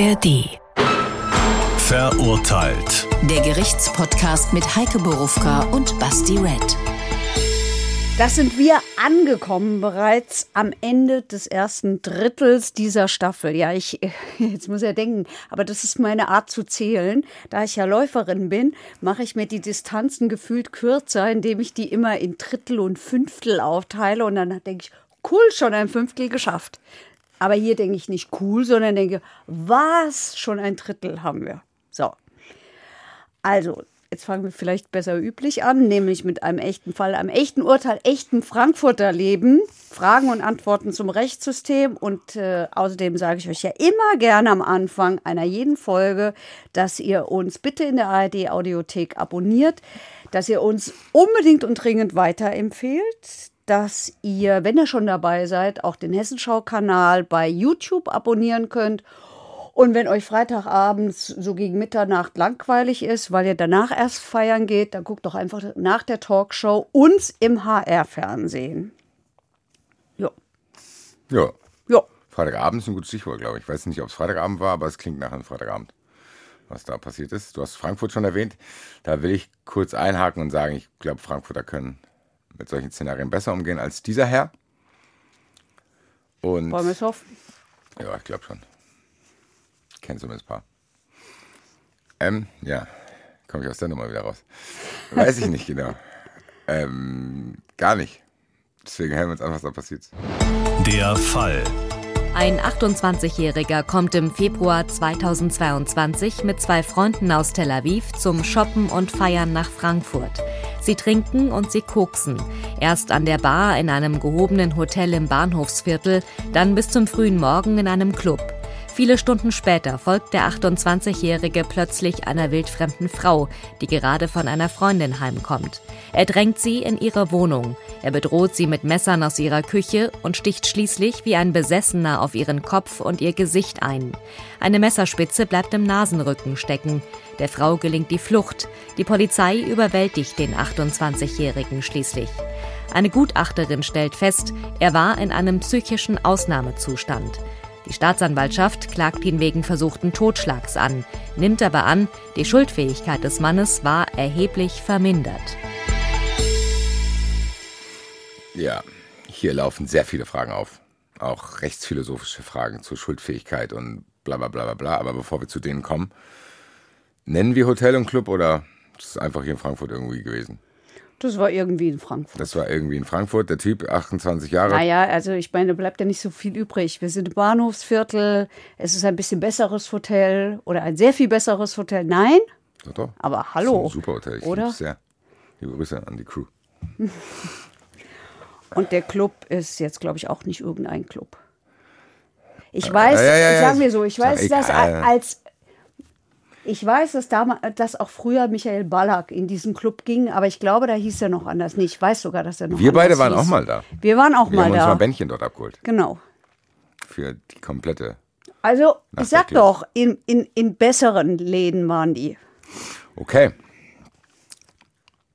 ARD. Verurteilt. Der Gerichtspodcast mit Heike Borufka und Basti Red. Das sind wir angekommen bereits am Ende des ersten Drittels dieser Staffel. Ja, ich, jetzt muss ja denken, aber das ist meine Art zu zählen. Da ich ja Läuferin bin, mache ich mir die Distanzen gefühlt kürzer, indem ich die immer in Drittel und Fünftel aufteile und dann denke ich, cool, schon ein Fünftel geschafft. Aber hier denke ich nicht cool, sondern denke, was, schon ein Drittel haben wir. So. Also, jetzt fangen wir vielleicht besser üblich an, nämlich mit einem echten Fall, einem echten Urteil, echten Frankfurter Leben, Fragen und Antworten zum Rechtssystem. Und äh, außerdem sage ich euch ja immer gerne am Anfang einer jeden Folge, dass ihr uns bitte in der ARD Audiothek abonniert, dass ihr uns unbedingt und dringend weiterempfehlt, dass ihr, wenn ihr schon dabei seid, auch den Hessenschau-Kanal bei YouTube abonnieren könnt. Und wenn euch Freitagabends so gegen Mitternacht langweilig ist, weil ihr danach erst feiern geht, dann guckt doch einfach nach der Talkshow uns im HR-Fernsehen. Ja. Ja. Ja. Freitagabend ist ein gutes Stichwort, glaube ich. Ich weiß nicht, ob es Freitagabend war, aber es klingt nach einem Freitagabend, was da passiert ist. Du hast Frankfurt schon erwähnt. Da will ich kurz einhaken und sagen, ich glaube, Frankfurter können mit solchen Szenarien besser umgehen als dieser Herr. Und Wollen wir es hoffen? ja, ich glaube schon. Kennst zumindest ein paar. Ähm, ja, komme ich aus der Nummer wieder raus. Weiß ich nicht genau. Ähm, gar nicht. Deswegen hören wir uns an, was da passiert. Der Fall. Ein 28-Jähriger kommt im Februar 2022 mit zwei Freunden aus Tel Aviv zum Shoppen und Feiern nach Frankfurt. Sie trinken und sie koksen. Erst an der Bar in einem gehobenen Hotel im Bahnhofsviertel, dann bis zum frühen Morgen in einem Club. Viele Stunden später folgt der 28-Jährige plötzlich einer wildfremden Frau, die gerade von einer Freundin heimkommt. Er drängt sie in ihre Wohnung. Er bedroht sie mit Messern aus ihrer Küche und sticht schließlich wie ein Besessener auf ihren Kopf und ihr Gesicht ein. Eine Messerspitze bleibt im Nasenrücken stecken. Der Frau gelingt die Flucht. Die Polizei überwältigt den 28-Jährigen schließlich. Eine Gutachterin stellt fest, er war in einem psychischen Ausnahmezustand. Die Staatsanwaltschaft klagt ihn wegen versuchten Totschlags an, nimmt aber an, die Schuldfähigkeit des Mannes war erheblich vermindert. Ja, hier laufen sehr viele Fragen auf. Auch rechtsphilosophische Fragen zur Schuldfähigkeit und bla bla bla bla bla. Aber bevor wir zu denen kommen, nennen wir Hotel und Club oder ist es einfach hier in Frankfurt irgendwie gewesen? Das war irgendwie in Frankfurt. Das war irgendwie in Frankfurt. Der Typ, 28 Jahre. Naja, also ich meine, bleibt ja nicht so viel übrig. Wir sind im Bahnhofsviertel, es ist ein bisschen besseres Hotel oder ein sehr viel besseres Hotel. Nein, Doch, doch. aber hallo. Das ist ein super Hotel. Ich Oder? sehr. Liebe Grüße an die Crew. Und der Club ist jetzt, glaube ich, auch nicht irgendein Club. Ich weiß, ja, ja, ja, sagen wir so, ich weiß, dass als ich weiß, dass, damals, dass auch früher Michael Ballack in diesen Club ging, aber ich glaube, da hieß er noch anders. Nee, ich weiß sogar, dass er noch Wir beide waren hieß. auch mal da. Wir waren auch Wir mal haben uns da. mal Bändchen dort abgeholt. genau. Für die komplette. Also, ich sag doch, in, in, in besseren Läden waren die. Okay.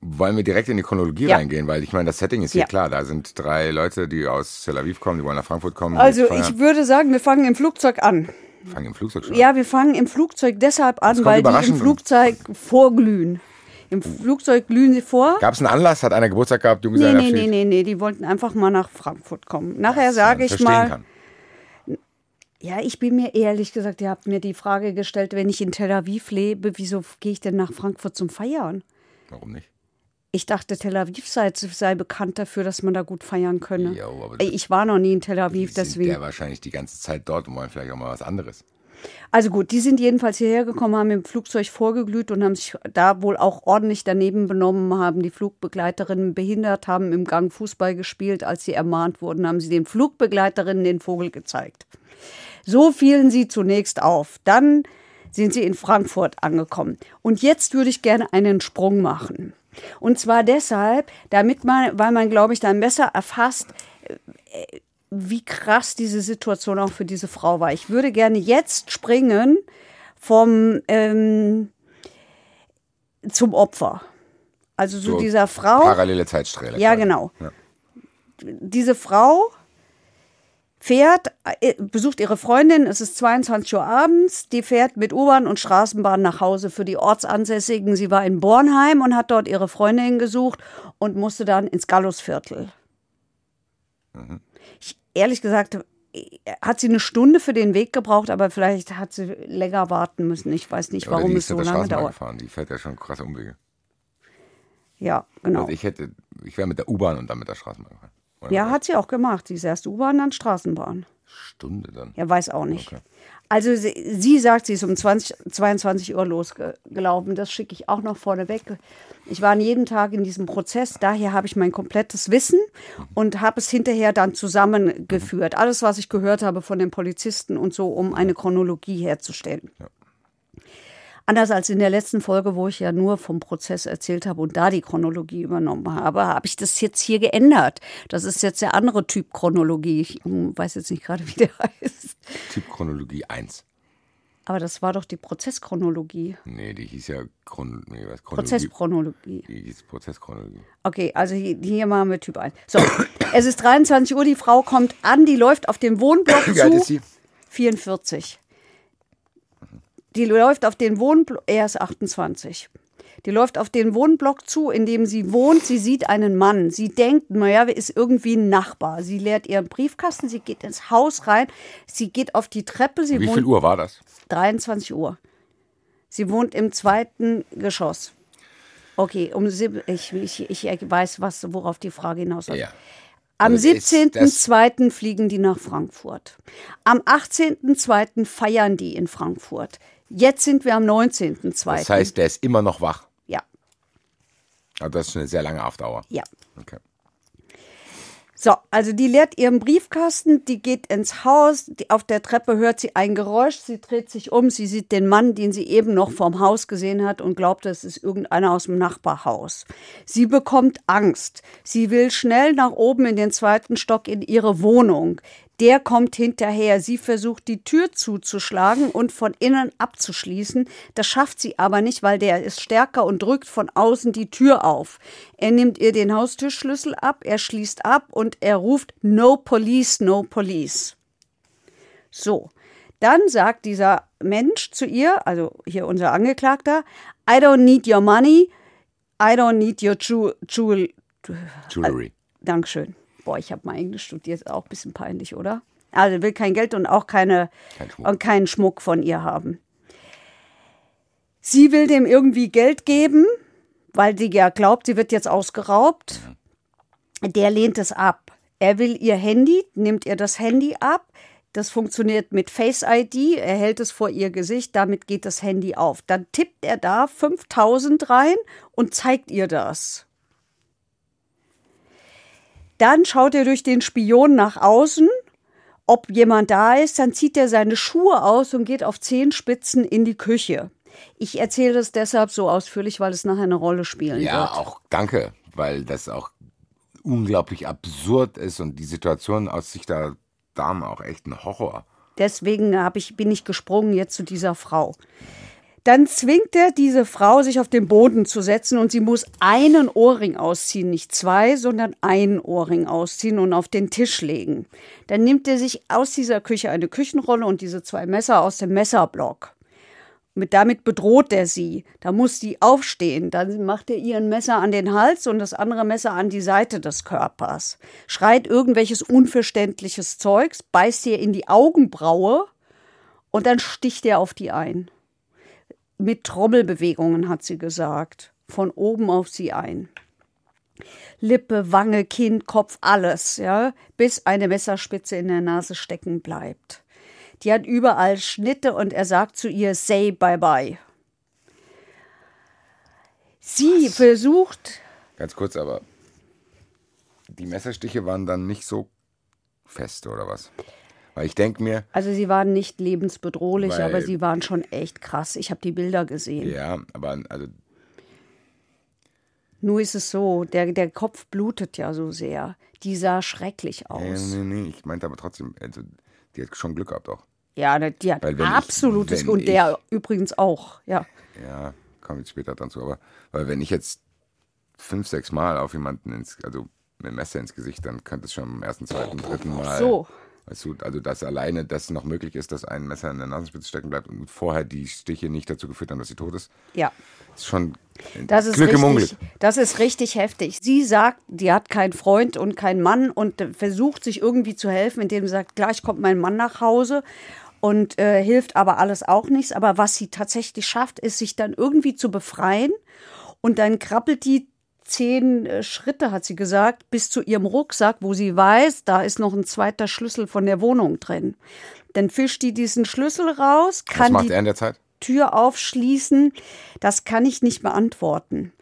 Wollen wir direkt in die Chronologie Ja. reingehen? Weil ich meine, das Setting ist hier Ja. klar. Da sind drei Leute, die aus Tel Aviv kommen, die wollen nach Frankfurt kommen. Also, ich würde sagen, wir fangen im Flugzeug an. Fangen im Flugzeug schon. Ja, wir fangen im Flugzeug deshalb an, weil die im. Flugzeug vorglühen. Im Flugzeug glühen sie vor. Gab es einen Anlass? Hat einer Geburtstag gehabt? Nee, nee, nee, nee, nee, die wollten einfach mal nach Frankfurt kommen. Nachher sage ich mal, Kann. ja, ich bin mir ehrlich gesagt, ihr habt mir die Frage gestellt, wenn ich in Tel Aviv lebe, wieso gehe ich denn nach Frankfurt zum Feiern? Warum nicht? Ich dachte, Tel Aviv sei, sei bekannt dafür, dass man da gut feiern könne. Jo, ich war noch nie in Tel Aviv, sind deswegen. ja wahrscheinlich die ganze Zeit dort und wollen vielleicht auch mal was anderes. Also gut, die sind jedenfalls hierher gekommen, haben im Flugzeug vorgeglüht und haben sich da wohl auch ordentlich daneben benommen, haben die Flugbegleiterinnen behindert, haben im Gang Fußball gespielt. Als sie ermahnt wurden, haben sie den Flugbegleiterinnen den Vogel gezeigt. So fielen sie zunächst auf. Dann sind sie in Frankfurt angekommen. Und jetzt würde ich gerne einen Sprung machen. Und zwar deshalb, damit man, weil man, glaube ich, dann besser erfasst, wie krass diese Situation auch für diese Frau war. Ich würde gerne jetzt springen vom ähm, zum Opfer. Also so, So dieser Frau. Parallele Zeitsträhle. Ja, genau. Ja. Diese Frau fährt, äh, besucht ihre Freundin, es ist 22 Uhr abends, die fährt mit U-Bahn und Straßenbahn nach Hause für die Ortsansässigen. Sie war in Bornheim und hat dort ihre Freundin gesucht und musste dann ins Gallusviertel. Mhm. Ich, ehrlich gesagt, hat sie eine Stunde für den Weg gebraucht, aber vielleicht hat sie länger warten müssen. Ich weiß nicht, warum die es so lange Straßenbahn dauert. gefahren. Die fährt ja schon krasse Umwege. Ja, genau. Also ich hätte, ich wäre mit der U-Bahn und dann mit der Straßenbahn gefahren. Oder Ja, hat sie auch gemacht. Sie ist erst U-Bahn, dann Straßenbahn. Stunde dann. Ja, weiß auch nicht. Okay. Also sie, sie sagt, sie ist um 20, 22 Uhr losgelaufen. Das schicke ich auch noch vorneweg. Ich war jeden Tag in diesem Prozess, daher habe ich mein komplettes Wissen und habe es hinterher dann zusammengeführt. Alles, was ich gehört habe von den Polizisten und so, um eine Chronologie herzustellen. Anders als in der letzten Folge, wo ich ja nur vom Prozess erzählt habe und da die Chronologie übernommen habe, habe ich das jetzt hier geändert. Das ist jetzt der andere Typ Chronologie. Ich hm, weiß jetzt nicht gerade, wie der heißt. Typ Chronologie 1. Aber das war doch die Prozesschronologie. Nee, die hieß ja Chron nee, was, Chronologie. Prozesschronologie. Die hieß Prozesschronologie. Okay, also hier, hier machen wir Typ 1. So, es ist 23 Uhr, die Frau kommt an, die läuft auf den Wohnblock Wie alt zu. ist sie? 44. Die läuft auf den Wohnblock, er ist 28. Die läuft auf den Wohnblock zu, in dem sie wohnt. Sie sieht einen Mann. Sie denkt, naja, ist irgendwie ein Nachbar. Sie leert ihren Briefkasten, sie geht ins Haus rein, sie geht auf die Treppe. Sie Wie wohnt viel Uhr war das? 23 Uhr. Sie wohnt im zweiten Geschoss. Okay, um ich, ich, ich weiß, was, worauf die Frage hinaus läuft. Ja. Am Also ist das- 17.02. fliegen die nach Frankfurt. Am 18.02. feiern die in Frankfurt. Jetzt sind wir am 19.02. Das heißt, der ist immer noch wach. ja, Aber das ist eine sehr lange Afdauer. ja. Okay. So, also die leert ihren Briefkasten, die geht ins Haus, die, auf der Treppe hört sie ein Geräusch, sie dreht sich um, sie sieht den Mann, den sie eben noch vorm Haus gesehen hat und glaubt, es ist irgendeiner aus dem Nachbarhaus. Sie bekommt Angst. Sie will schnell nach oben in den zweiten Stock in ihre Wohnung. Der kommt hinterher. Sie versucht, die Tür zuzuschlagen und von innen abzuschließen. Das schafft sie aber nicht, weil der ist stärker und drückt von außen die Tür auf. Er nimmt ihr den Haustürschlüssel ab, er schließt ab und er ruft No Police, No Police. So, dann sagt dieser Mensch zu ihr, also hier unser Angeklagter, I don't need your money, I don't need your jewel, jewel Jewelry. Dankeschön. Boah, ich habe mal Englisch studiert, ist auch ein bisschen peinlich, oder? Also will kein Geld und auch keine, Kein und keinen Schmuck von ihr haben. Sie will dem irgendwie Geld geben, weil sie ja glaubt, sie wird jetzt ausgeraubt. Der lehnt es ab. Er will ihr Handy, nimmt ihr das Handy ab. Das funktioniert mit Face ID. Er hält es vor ihr Gesicht, damit geht das Handy auf. Dann tippt er da 5000 rein und zeigt ihr das. Dann schaut er durch den Spion nach außen, ob jemand da ist. Dann zieht er seine Schuhe aus und geht auf Zehenspitzen in die Küche. Ich erzähle das deshalb so ausführlich, weil es nachher eine Rolle spielen Ja, wird. auch danke, weil das auch unglaublich absurd ist und die Situation aus Sicht der Dame auch echt ein Horror. Deswegen ich, bin ich gesprungen jetzt zu dieser Frau. Dann zwingt er diese Frau, sich auf den Boden zu setzen und sie muss einen Ohrring ausziehen, nicht zwei, sondern einen Ohrring ausziehen und auf den Tisch legen. Dann nimmt er sich aus dieser Küche eine Küchenrolle und diese zwei Messer aus dem Messerblock. Mit, damit bedroht er sie. Da muss sie aufstehen. Dann macht er ihr ein Messer an den Hals und das andere Messer an die Seite des Körpers. Schreit irgendwelches unverständliches Zeugs, beißt ihr in die Augenbraue und dann sticht er auf die ein. Mit Trommelbewegungen, hat sie gesagt. Von oben auf sie ein. Lippe, Wange, Kinn, Kopf, alles, ja, bis eine Messerspitze in der Nase stecken bleibt. Die hat überall Schnitte und er sagt zu ihr, say bye bye. Sie versucht, Ganz kurz, aber die Messerstiche waren dann nicht so fest, oder was? Weil ich denke mir, also sie waren nicht lebensbedrohlich, Weil- aber sie waren schon echt krass. Ich habe die Bilder gesehen. ja, aber also Nur ist es so, der, der Kopf blutet ja so sehr. Die sah schrecklich nee, aus. nee, nee, ich meinte aber trotzdem, also die hat schon Glück gehabt auch. Ja, ne, die hat ich- absolutes wenn und der übrigens auch. Ja. Ja, kommen jetzt später dann zu, aber weil wenn ich jetzt fünf, sechs Mal auf jemanden ins, also mit dem Messer ins Gesicht, dann könnte es schon im ersten, zweiten, dritten Mal. So. Weißt du, also dass alleine das noch möglich ist, dass ein Messer in der Nasenspitze stecken bleibt und vorher die Stiche nicht dazu geführt haben, dass sie tot ist. Ja. Ist schon Das ist, Glück im Unglück. richtig, das ist richtig heftig. Sie sagt, die hat keinen Freund und keinen Mann und äh, versucht sich irgendwie zu helfen, indem sie sagt, gleich kommt mein Mann nach Hause und äh, hilft aber alles auch nichts. Aber was sie tatsächlich schafft, ist, sich dann irgendwie zu befreien und dann krabbelt die zehn äh, Schritte, hat sie gesagt, bis zu ihrem Rucksack, wo sie weiß, da ist noch ein zweiter Schlüssel von der Wohnung drin. Dann fischt die diesen Schlüssel raus, Was kann macht die er in der Zeit? Tür aufschließen, das kann ich nicht beantworten.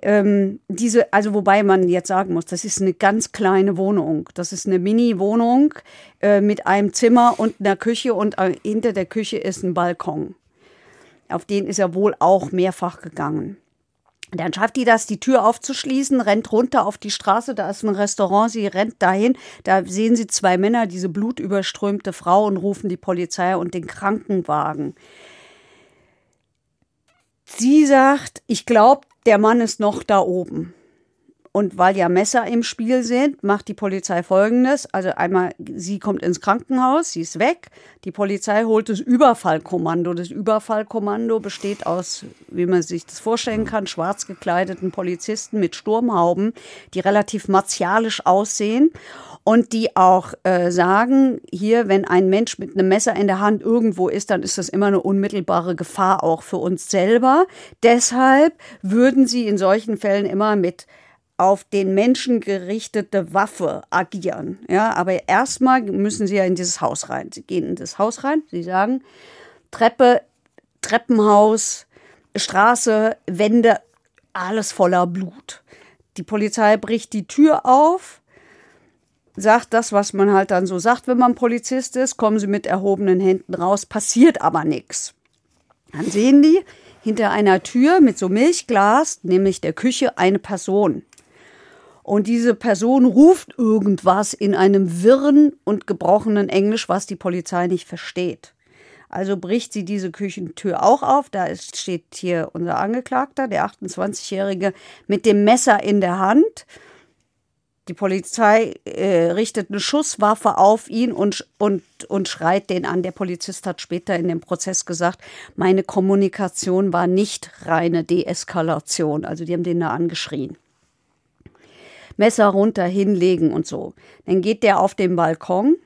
Ähm, diese, also wobei man jetzt sagen muss, das ist eine ganz kleine Wohnung. Das ist eine Mini-Wohnung äh, mit einem Zimmer und einer Küche und äh, hinter der Küche ist ein Balkon. Auf den ist er wohl auch mehrfach gegangen. Dann schafft die das, die Tür aufzuschließen, rennt runter auf die Straße, da ist ein Restaurant, sie rennt dahin, da sehen sie zwei Männer, diese blutüberströmte Frau und rufen die Polizei und den Krankenwagen. Sie sagt, ich glaube, der Mann ist noch da oben. Und weil ja Messer im Spiel sind, macht die Polizei folgendes. Also einmal, sie kommt ins Krankenhaus, sie ist weg. Die Polizei holt das Überfallkommando. Das Überfallkommando besteht aus, wie man sich das vorstellen kann, schwarz gekleideten Polizisten mit Sturmhauben, die relativ martialisch aussehen und die auch äh, sagen, hier, wenn ein Mensch mit einem Messer in der Hand irgendwo ist, dann ist das immer eine unmittelbare Gefahr auch für uns selber. Deshalb würden sie in solchen Fällen immer mit auf den Menschen gerichtete Waffe agieren. Ja, aber erstmal müssen sie ja in dieses Haus rein. Sie gehen in das Haus rein, sie sagen, Treppe, Treppenhaus, Straße, Wände, alles voller Blut. Die Polizei bricht die Tür auf, sagt das, was man halt dann so sagt, wenn man Polizist ist, kommen sie mit erhobenen Händen raus, passiert aber nichts. Dann sehen die hinter einer Tür mit so Milchglas, nämlich der Küche, eine Person. Und diese Person ruft irgendwas in einem wirren und gebrochenen Englisch, was die Polizei nicht versteht. Also bricht sie diese Küchentür auch auf. Da ist, steht hier unser Angeklagter, der 28-Jährige, mit dem Messer in der Hand. Die Polizei äh, richtet eine Schusswaffe auf ihn und, und, und schreit den an. Der Polizist hat später in dem Prozess gesagt, meine Kommunikation war nicht reine Deeskalation. Also die haben den da angeschrien. Messer runter, hinlegen und so. Dann geht der auf den Balkon.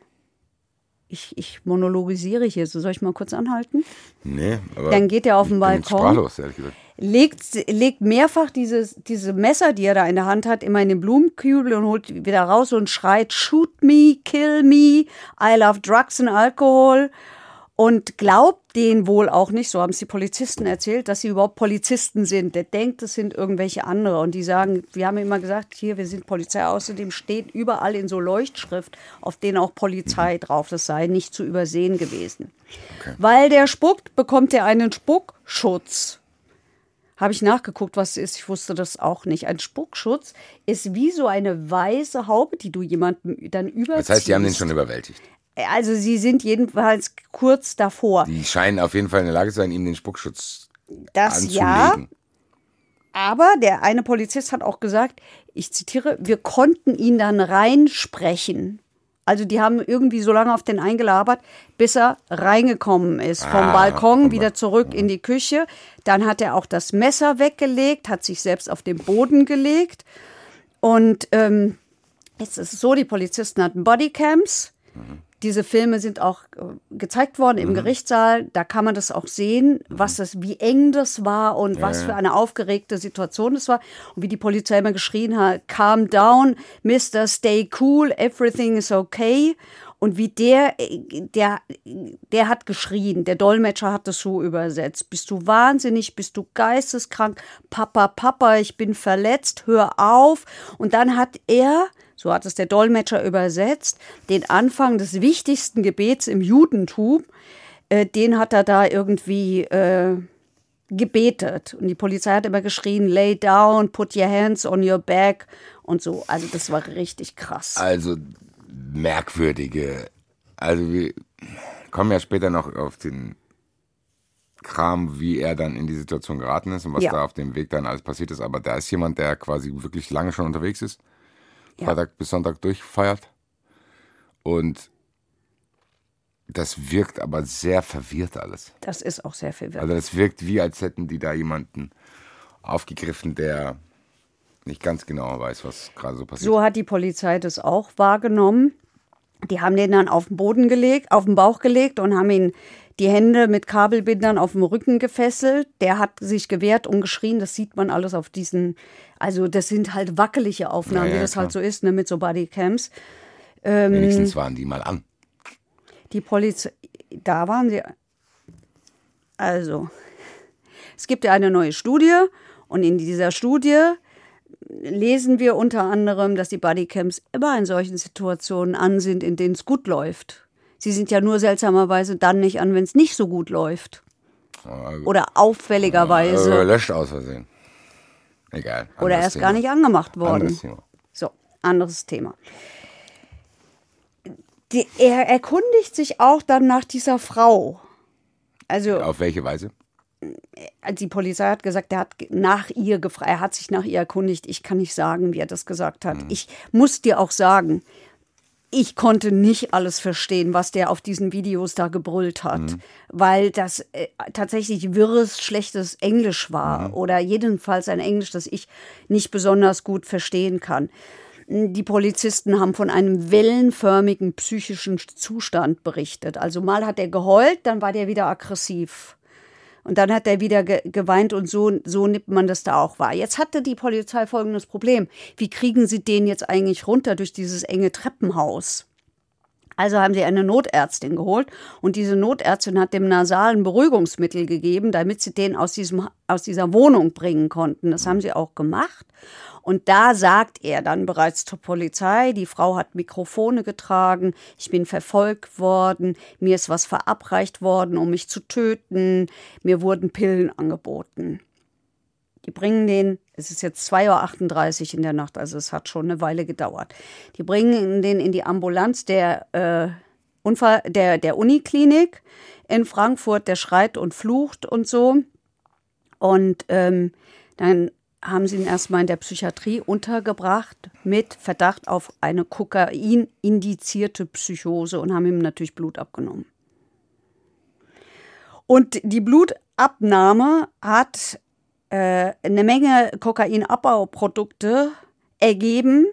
Ich, ich monologisiere hier, so soll ich mal kurz anhalten? Nee, aber. Dann geht er auf den Balkon. Sprachlos, ehrlich gesagt. Legt, legt mehrfach dieses, diese Messer, die er da in der Hand hat, immer in den Blumenkübel und holt wieder raus und schreit, shoot me, kill me, I love drugs and alcohol. Und glaubt denen wohl auch nicht, so haben es die Polizisten erzählt, dass sie überhaupt Polizisten sind. Der denkt, es sind irgendwelche andere. Und die sagen, wir haben immer gesagt, hier, wir sind Polizei. Außerdem steht überall in so Leuchtschrift, auf denen auch Polizei drauf. Das sei nicht zu übersehen gewesen. Weil der spuckt, bekommt er einen Spuckschutz. Habe ich nachgeguckt, was es ist. Ich wusste das auch nicht. Ein Spuckschutz ist wie so eine weiße Haube, die du jemandem dann überziehst. Das heißt, die haben den schon überwältigt. Also sie sind jedenfalls kurz davor. Die scheinen auf jeden Fall in der Lage zu sein, ihm den Spuckschutz Das ja, anzulegen. aber der eine Polizist hat auch gesagt, ich zitiere, wir konnten ihn dann reinsprechen. Also die haben irgendwie so lange auf den eingelabert, bis er reingekommen ist. Vom Ah, Balkon vom wieder Ba- zurück in die Küche. Dann hat er auch das Messer weggelegt, hat sich selbst auf den Boden gelegt. Und ähm, jetzt ist es so, die Polizisten hatten Bodycams. Diese Filme sind auch äh, gezeigt worden im Gerichtssaal. Da kann man das auch sehen, was das, wie eng das war und was für eine aufgeregte Situation das war. Und wie die Polizei immer geschrien hat, calm down, Mister, stay cool, everything is okay. Und wie der, äh, der, der hat geschrien, der Dolmetscher hat das so übersetzt. Bist du wahnsinnig, bist du geisteskrank, Papa, Papa, ich bin verletzt, hör auf. Und dann hat er, so hat es der Dolmetscher übersetzt, den Anfang des wichtigsten Gebets im Judentum, äh, den hat er da irgendwie äh, gebetet. Und die Polizei hat immer geschrien, lay down, put your hands on your back und so. Also das war richtig krass. Also merkwürdige. Also wir kommen ja später noch auf den Kram, wie er dann in die Situation geraten ist und was Ja. da auf dem Weg dann alles passiert ist. Aber da ist jemand, der quasi wirklich lange schon unterwegs ist, Ja. Freitag bis Sonntag durchfeiert und das wirkt aber sehr verwirrt alles. Das ist auch sehr verwirrt. Also das wirkt wie, als hätten die da jemanden aufgegriffen, der nicht ganz genau weiß, was gerade so passiert. So hat die Polizei das auch wahrgenommen. Die haben den dann auf den Boden gelegt, auf den Bauch gelegt und haben ihn die Hände mit Kabelbindern auf dem Rücken gefesselt. Der hat sich gewehrt und geschrien. Das sieht man alles auf diesen, also das sind halt wackelige Aufnahmen, Ja, ja, wie das klar. halt so ist, ne, mit so Bodycams. Wenigstens waren die mal an. Die Polizei, da waren sie. Also, es gibt ja eine neue Studie und in dieser Studie lesen wir unter anderem, dass die Bodycams immer in solchen Situationen an sind, in denen es gut läuft. Sie sind ja nur seltsamerweise dann nicht an, wenn es nicht so gut läuft. Oder Äh, auffälligerweise. löscht aus Versehen. Egal. Oder erst Thema. gar nicht angemacht worden. Anderes Thema. So, anderes Thema. Die, er erkundigt sich auch dann nach dieser Frau. Also Auf welche Weise? die Polizei hat gesagt, er hat nach ihr gefragt, er hat sich nach ihr erkundigt. Ich kann nicht sagen, wie er das gesagt hat. Ich muss dir auch sagen, ich konnte nicht alles verstehen, was der auf diesen Videos da gebrüllt hat, weil das äh, tatsächlich wirres, schlechtes Englisch war oder jedenfalls ein Englisch, das ich nicht besonders gut verstehen kann. Die Polizisten haben von einem wellenförmigen psychischen Zustand berichtet. Also mal hat er geheult, dann war der wieder aggressiv. Und dann hat er wieder ge geweint und so, so nimmt man das da auch wahr. Jetzt hatte die Polizei folgendes Problem. Wie kriegen sie den jetzt eigentlich runter durch dieses enge Treppenhaus? Also haben sie eine Notärztin geholt und diese Notärztin hat dem nasalen Beruhigungsmittel gegeben, damit sie den aus, diesem, aus dieser Wohnung bringen konnten. Das haben sie auch gemacht. Und da sagt er dann bereits zur Polizei, die Frau hat Mikrofone getragen, ich bin verfolgt worden, mir ist was verabreicht worden, um mich zu töten, mir wurden Pillen angeboten. Die bringen den, es ist jetzt 2.38 Uhr in der Nacht, also es hat schon eine Weile gedauert. Die bringen den in die Ambulanz der, äh, Unfall, der, der Uniklinik in Frankfurt, der schreit und flucht und so. Und ähm, dann haben sie ihn erstmal in der Psychiatrie untergebracht mit Verdacht auf eine Kokain-indizierte Psychose und haben ihm natürlich Blut abgenommen. Und die Blutabnahme hat äh, eine Menge Kokainabbauprodukte ergeben,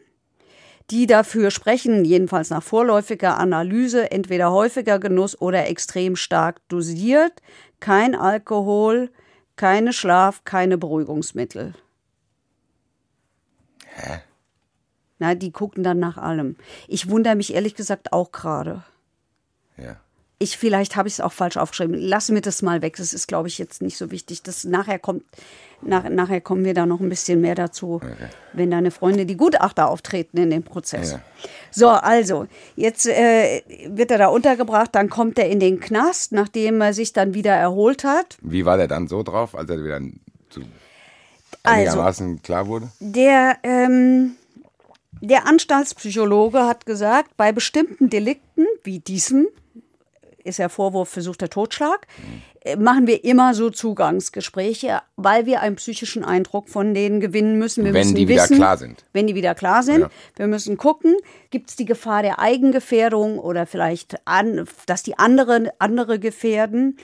die dafür sprechen, jedenfalls nach vorläufiger Analyse, entweder häufiger Genuss oder extrem stark dosiert, kein Alkohol, keine Schlaf, keine Beruhigungsmittel. Hä? Na, die gucken dann nach allem. Ich wundere mich ehrlich gesagt auch gerade. Ja. Ich, vielleicht habe ich es auch falsch aufgeschrieben. Lass mir das mal weg. Das ist, glaube ich, jetzt nicht so wichtig. Das nachher kommt, nach, nachher kommen wir da noch ein bisschen mehr dazu, wenn deine Freunde, die Gutachter auftreten in dem Prozess. Ja. So, also, jetzt äh, wird er da untergebracht, dann kommt er in den Knast, nachdem er sich dann wieder erholt hat. Wie war der dann so drauf, als er wieder so Also- einigermaßen klar wurde? Der, ähm, der Anstaltspsychologe hat gesagt, bei bestimmten Delikten wie diesem, ist der Vorwurf versuchter Totschlag, äh, machen wir immer so Zugangsgespräche, weil wir einen psychischen Eindruck von denen gewinnen müssen. Wir Wenn müssen die wieder wissen, klar sind. Wenn die wieder klar sind. Ja. Wir müssen gucken, gibt es die Gefahr der Eigengefährdung oder vielleicht, an, dass die anderen andere gefährden.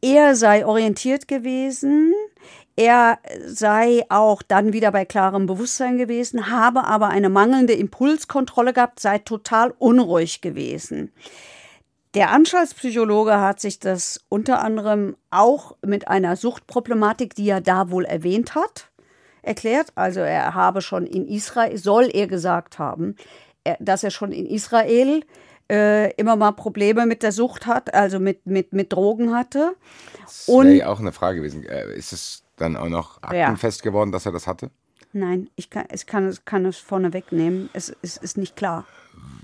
Er sei orientiert gewesen. Er sei auch dann wieder bei klarem Bewusstsein gewesen, habe aber eine mangelnde Impulskontrolle gehabt, sei total unruhig gewesen. Der Anstaltspsychologe hat sich das unter anderem auch mit einer Suchtproblematik, die er da wohl erwähnt hat, erklärt. Also er habe schon in Israel, soll er gesagt haben, dass er schon in Israel äh, immer mal Probleme mit der Sucht hat, also mit, mit, mit Drogen hatte. Das wäre ja auch eine Frage gewesen. Äh, Ist es dann auch noch Ja. aktenfest geworden, dass er das hatte? Nein, ich kann, ich kann, es- kann es vorne wegnehmen. Es, es ist nicht klar.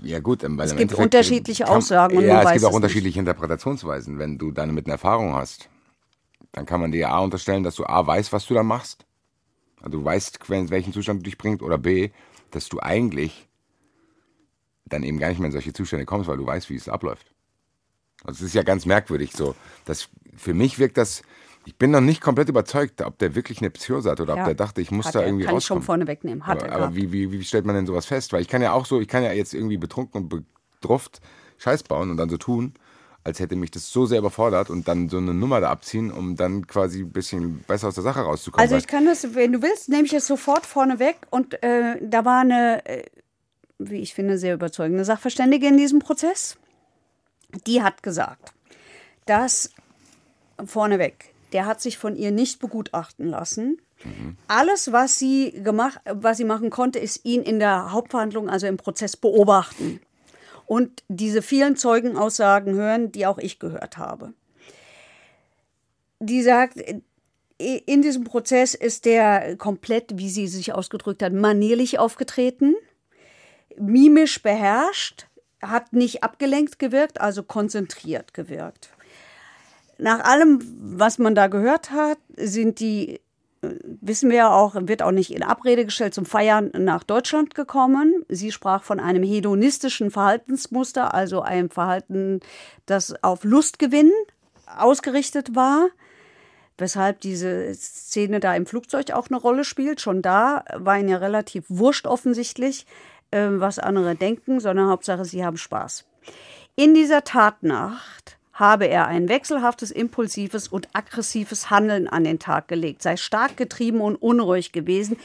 Ja gut, weil Es gibt unterschiedliche kann- Aussagen und ja, es gibt auch es unterschiedliche Interpretationsweisen. Wenn du dann mit einer Erfahrung hast, dann kann man dir A unterstellen, dass du A weißt, was du da machst. Also du weißt, welchen Zustand du dich bringst. Oder B, dass du eigentlich dann eben gar nicht mehr in solche Zustände kommst, weil du weißt, wie es abläuft. Also es ist ja ganz merkwürdig so. Das, für mich wirkt das, ich bin noch nicht komplett überzeugt, ob der wirklich eine Psychose hat oder Ja. ob der dachte, ich muss Hat da er, irgendwie kann ich schon rauskommen. vorne wegnehmen. Hat aber er aber wie, wie, wie stellt man denn sowas fest? Weil ich kann ja auch so, ich kann ja jetzt irgendwie betrunken und bedrufft Scheiß bauen und dann so tun, als hätte mich das so sehr überfordert und dann so eine Nummer da abziehen, um dann quasi ein bisschen besser aus der Sache rauszukommen. Also ich kann das, wenn du willst, nehme ich es sofort vorne weg. Und äh, da war eine, äh, wie ich finde, sehr überzeugende Sachverständige in diesem Prozess. Die hat gesagt, dass vorneweg, der hat sich von ihr nicht begutachten lassen. Alles, was sie gemacht, was sie machen konnte, ist ihn in der Hauptverhandlung, also im Prozess, beobachten und diese vielen Zeugenaussagen hören, die auch ich gehört habe. Die sagt, in diesem Prozess ist der komplett, wie sie sich ausgedrückt hat, manierlich aufgetreten, mimisch beherrscht, hat nicht abgelenkt gewirkt, also konzentriert gewirkt. Nach allem, was man da gehört hat, sind die wissen wir ja auch, wird auch nicht in Abrede gestellt, zum Feiern nach Deutschland gekommen. Sie sprach von einem hedonistischen Verhaltensmuster, also einem Verhalten, das auf Lustgewinn ausgerichtet war. Weshalb diese Szene da im Flugzeug auch eine Rolle spielt. Schon da war ihnen ja relativ wurscht offensichtlich, äh, was andere denken, sondern Hauptsache, sie haben Spaß. In dieser Tatnacht habe er ein wechselhaftes, impulsives und aggressives Handeln an den Tag gelegt, sei stark getrieben und unruhig gewesen.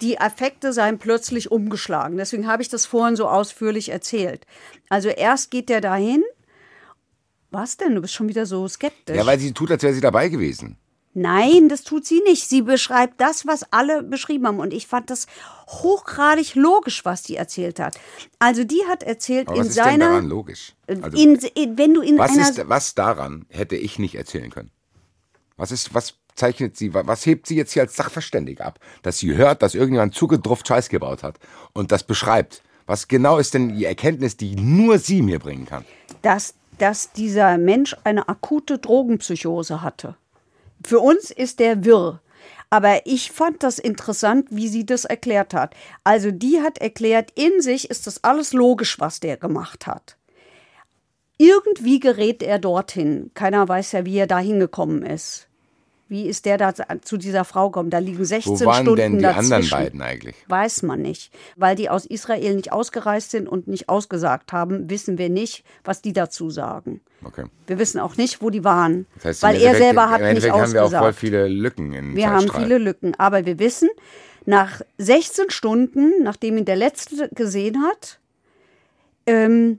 Die Affekte seien plötzlich umgeschlagen. Deswegen habe ich das vorhin so ausführlich erzählt. Also erst geht er dahin. Was denn? Du bist schon wieder so skeptisch. Ja, weil sie tut, als wäre sie dabei gewesen. Nein, das tut sie nicht. Sie beschreibt das, was alle beschrieben haben. Und ich fand das hochgradig logisch, was sie erzählt hat. Also die hat erzählt Aber in was ist seiner. denn daran logisch? Also, in, in, wenn du in was, einer. ist, was daran hätte ich nicht erzählen können? Was ist, was zeichnet sie, was hebt sie jetzt hier als Sachverständige ab? Dass sie hört, dass irgendjemand zugedruft Scheiß gebaut hat und das beschreibt. Was genau ist denn die Erkenntnis, die nur sie mir bringen kann? Dass, dass dieser Mensch eine akute Drogenpsychose hatte. Für uns ist der wirr. Aber ich fand das interessant, wie sie das erklärt hat. Also die hat erklärt, in sich ist das alles logisch, was der gemacht hat. Irgendwie gerät er dorthin. Keiner weiß ja, wie er da hingekommen ist. Wie ist der da zu dieser Frau gekommen? Da liegen 16 Wo waren Stunden denn die dazwischen. anderen beiden eigentlich? Weiß man nicht. Weil die aus Israel nicht ausgereist sind und nicht ausgesagt haben, wissen wir nicht, was die dazu sagen. Okay. Wir wissen auch nicht, wo die waren. Das heißt, weil er Endeffekt- selber hat nicht Endeffekt haben wir auch voll ausgesagt. viele Lücken in Wir haben viele Lücken. Aber wir wissen, nach 16 Stunden, nachdem ihn der Letzte gesehen hat, ähm,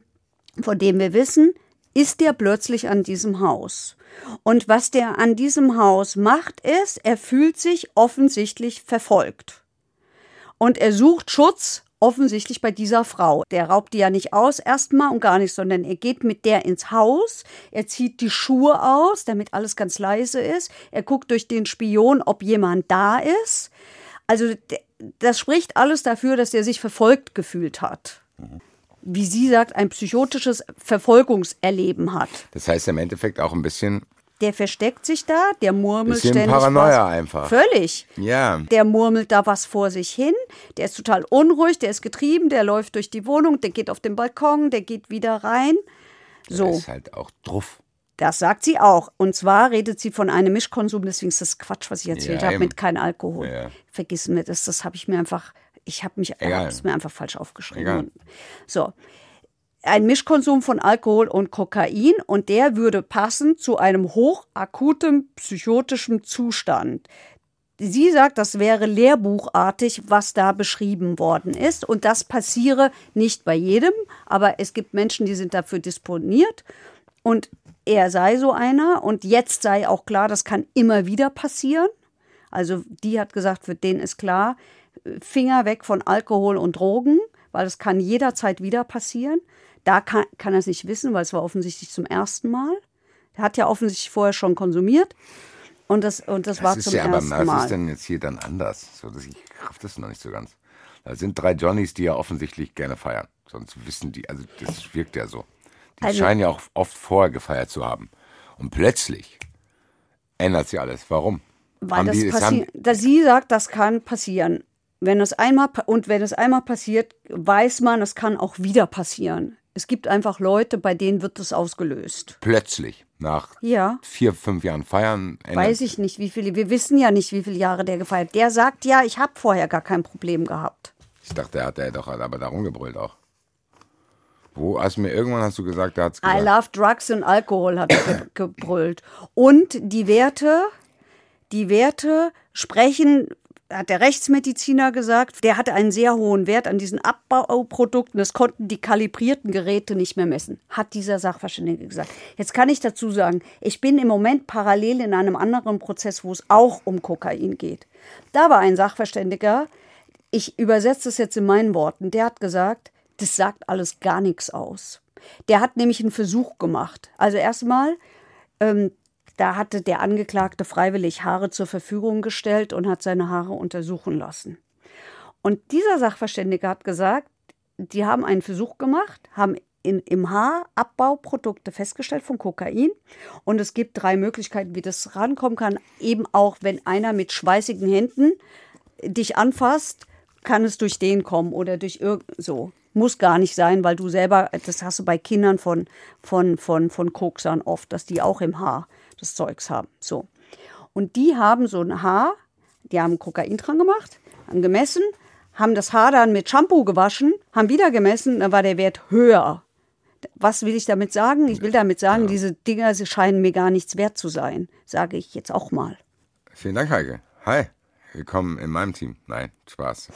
von dem wir wissen, ist der plötzlich an diesem Haus. Und was der an diesem Haus macht, ist, er fühlt sich offensichtlich verfolgt. Und er sucht Schutz offensichtlich bei dieser Frau. Der raubt die ja nicht aus erstmal und gar nicht, sondern er geht mit der ins Haus, er zieht die Schuhe aus, damit alles ganz leise ist, er guckt durch den Spion, ob jemand da ist. Also das spricht alles dafür, dass er sich verfolgt gefühlt hat. Wie sie sagt, ein psychotisches Verfolgungserleben hat. Das heißt im Endeffekt auch ein bisschen, Der versteckt sich da, der murmelt bisschen ständig Paranoia was. einfach. Völlig. Ja. Der murmelt da was vor sich hin. Der ist total unruhig, der ist getrieben, der läuft durch die Wohnung, der geht auf den Balkon, der geht wieder rein. So, Das ist halt auch druff. das sagt sie auch. Und zwar redet sie von einem Mischkonsum, deswegen ist das Quatsch, was ich erzählt Ja, habe, mit kein Alkohol. Ja. Vergiss mir das, das habe ich mir einfach, ich habe mich, Egal. es mir einfach falsch aufgeschrieben. Egal. So. Ein Mischkonsum von Alkohol und Kokain und der würde passen zu einem hochakuten psychotischen Zustand. Sie sagt, das wäre lehrbuchartig, was da beschrieben worden ist. Und das passiere nicht bei jedem, aber es gibt Menschen, die sind dafür disponiert. Und er sei so einer. Und jetzt sei auch klar, das kann immer wieder passieren. Also die hat gesagt, für den ist klar, Finger weg von Alkohol und Drogen, weil das kann jederzeit wieder passieren. Da kann, kann er es nicht wissen, weil es war offensichtlich zum ersten Mal. Er hat ja offensichtlich vorher schon konsumiert. Und das, und das, war Das ist zum ja, aber ersten was Mal. ist denn jetzt hier dann anders? So, dass ich raff das noch nicht so ganz. Da sind drei Johnnies, die ja offensichtlich gerne feiern. Sonst wissen die, also das wirkt ja so. Die Also- scheinen ja auch oft vorher gefeiert zu haben. Und plötzlich ändert sich alles. Warum? Weil Haben das die- es passi- haben- da sie sagt, das kann passieren. Wenn es einmal und wenn es einmal passiert, weiß man, es kann auch wieder passieren. Es gibt einfach Leute, bei denen wird es ausgelöst. Plötzlich, nach Ja, vier, fünf Jahren Feiern, weiß ich nicht, wie viele. Wir wissen ja nicht, wie viele Jahre der gefeiert. Der sagt ja, ich habe vorher gar kein Problem gehabt. Ich dachte, er hat er doch aber da rumgebrüllt auch. Wo hast du mir irgendwann hast du gesagt, da hat's I gesagt. love drugs and alcohol, hat er ge gebrüllt. Und die Werte, die Werte sprechen, hat der Rechtsmediziner gesagt, der hatte einen sehr hohen Wert an diesen Abbauprodukten. Das konnten die kalibrierten Geräte nicht mehr messen, hat dieser Sachverständige gesagt. Jetzt kann ich dazu sagen, ich bin im Moment parallel in einem anderen Prozess, wo es auch um Kokain geht. Da war ein Sachverständiger, ich übersetze es jetzt in meinen Worten, der hat gesagt, das sagt alles gar nichts aus. Der hat nämlich einen Versuch gemacht. Also erstmal, ähm, da hatte der Angeklagte freiwillig Haare zur Verfügung gestellt und hat seine Haare untersuchen lassen. Und dieser Sachverständige hat gesagt, die haben einen Versuch gemacht, haben in, im Haar Abbauprodukte festgestellt von Kokain. Und es gibt drei Möglichkeiten, wie das rankommen kann. Eben auch, wenn einer mit schweißigen Händen dich anfasst, kann es durch den kommen oder durch irgend so. Muss gar nicht sein, weil du selber, das hast du bei Kindern von, von, von, von Koksern oft, dass die auch im Haar das Zeugs haben. So. Und die haben so ein Haar, die haben Kokain dran gemacht, haben gemessen, haben das Haar dann mit Shampoo gewaschen, haben wieder gemessen, dann war der Wert höher. Was will ich damit sagen? Ich will damit sagen, diese Dinger sie scheinen mir gar nichts wert zu sein, sage ich jetzt auch mal. Vielen Dank, Heike. Hi. Willkommen in meinem Team. Nein, Spaß.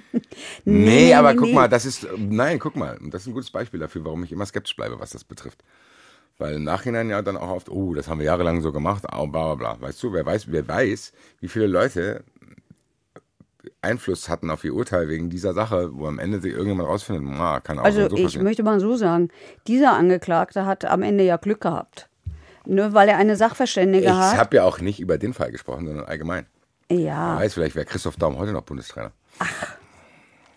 nee, aber nee, guck nee. mal, das ist, nein, guck mal, das ist ein gutes Beispiel dafür, warum ich immer skeptisch bleibe, was das betrifft. Weil im Nachhinein ja dann auch oft, oh, das haben wir jahrelang so gemacht, bla bla bla. Weißt du, wer weiß, wer weiß, wie viele Leute Einfluss hatten auf ihr Urteil wegen dieser Sache, wo am Ende sich irgendjemand rausfindet, ah, kann auch Also so ich passieren. möchte mal so sagen, dieser Angeklagte hat am Ende ja Glück gehabt. Ne, weil er eine Sachverständige Ich hat. habe ja auch nicht über den Fall gesprochen, sondern allgemein. Ja, Wer weiß, vielleicht wäre Christoph Daum heute noch Bundestrainer.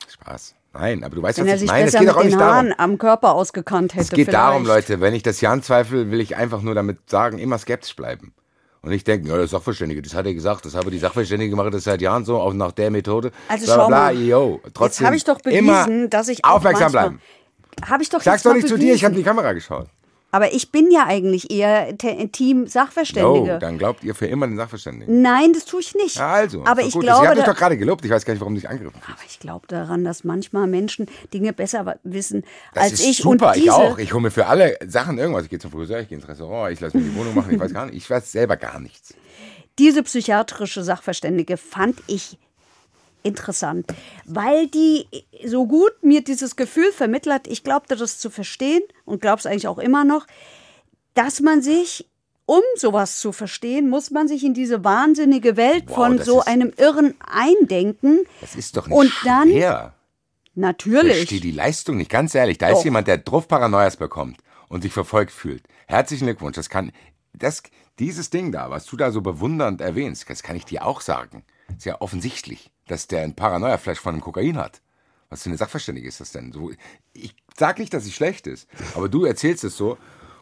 Spaß. Nein, aber du weißt, wenn was ich meine. Es geht mit auch nicht den darum. Haaren am Körper ausgekannt hätte. Es geht darum, vielleicht. Leute, wenn ich das Jan zweifle, will ich einfach nur damit sagen, immer skeptisch bleiben. Und nicht denken, ja, der Sachverständige, das hat er gesagt, das habe die Sachverständige gemacht, das seit Jahren so, auch nach der Methode. Also bla, schau bla, mal. yo. Trotzdem Jetzt habe ich doch bewiesen, dass ich aufmerksam bleiben. Habe ich doch Sag's doch nicht zu dir, ich habe in die Kamera geschaut. Aber ich bin ja eigentlich eher te- Team Sachverständige. Oh, dann glaubt ihr für immer den Sachverständigen. Nein, das tue ich nicht. Ja, also. aber ich gut. glaube, Ich habe dich da- doch gerade gelobt, ich weiß gar nicht, warum du dich angegriffen fühlst. aber ich glaube daran, dass manchmal Menschen Dinge besser wissen Das als ist ich. super, und diese, ich auch. Ich hole mir für alle Sachen irgendwas. Ich gehe zum Friseur, ich gehe ins Restaurant, ich lasse mir die Wohnung machen, ich weiß gar nicht. Ich weiß selber gar nichts. diese psychiatrische Sachverständige fand ich interessant, weil die so gut mir dieses Gefühl vermittelt hat, ich glaubte das zu verstehen und glaube es eigentlich auch immer noch, dass man sich, um sowas zu verstehen, muss man sich in diese wahnsinnige Welt Wow, von so ist- einem Irren eindenken. Das ist doch nicht Und dann- schwer. Ich Natürlich. verstehe die Leistung nicht, ganz ehrlich. Da Doch. ist jemand, der Druff-Paranoias bekommt und sich verfolgt fühlt. Herzlichen Glückwunsch. Das kann, das, dieses Ding da, was du da so bewundernd erwähnst, das kann ich dir auch sagen. Ist ja offensichtlich, dass der ein Paranoia-Flash von einem Kokain hat. Was für eine Sachverständige ist das denn? So, ich sag nicht, dass sie schlecht ist, aber du erzählst es so.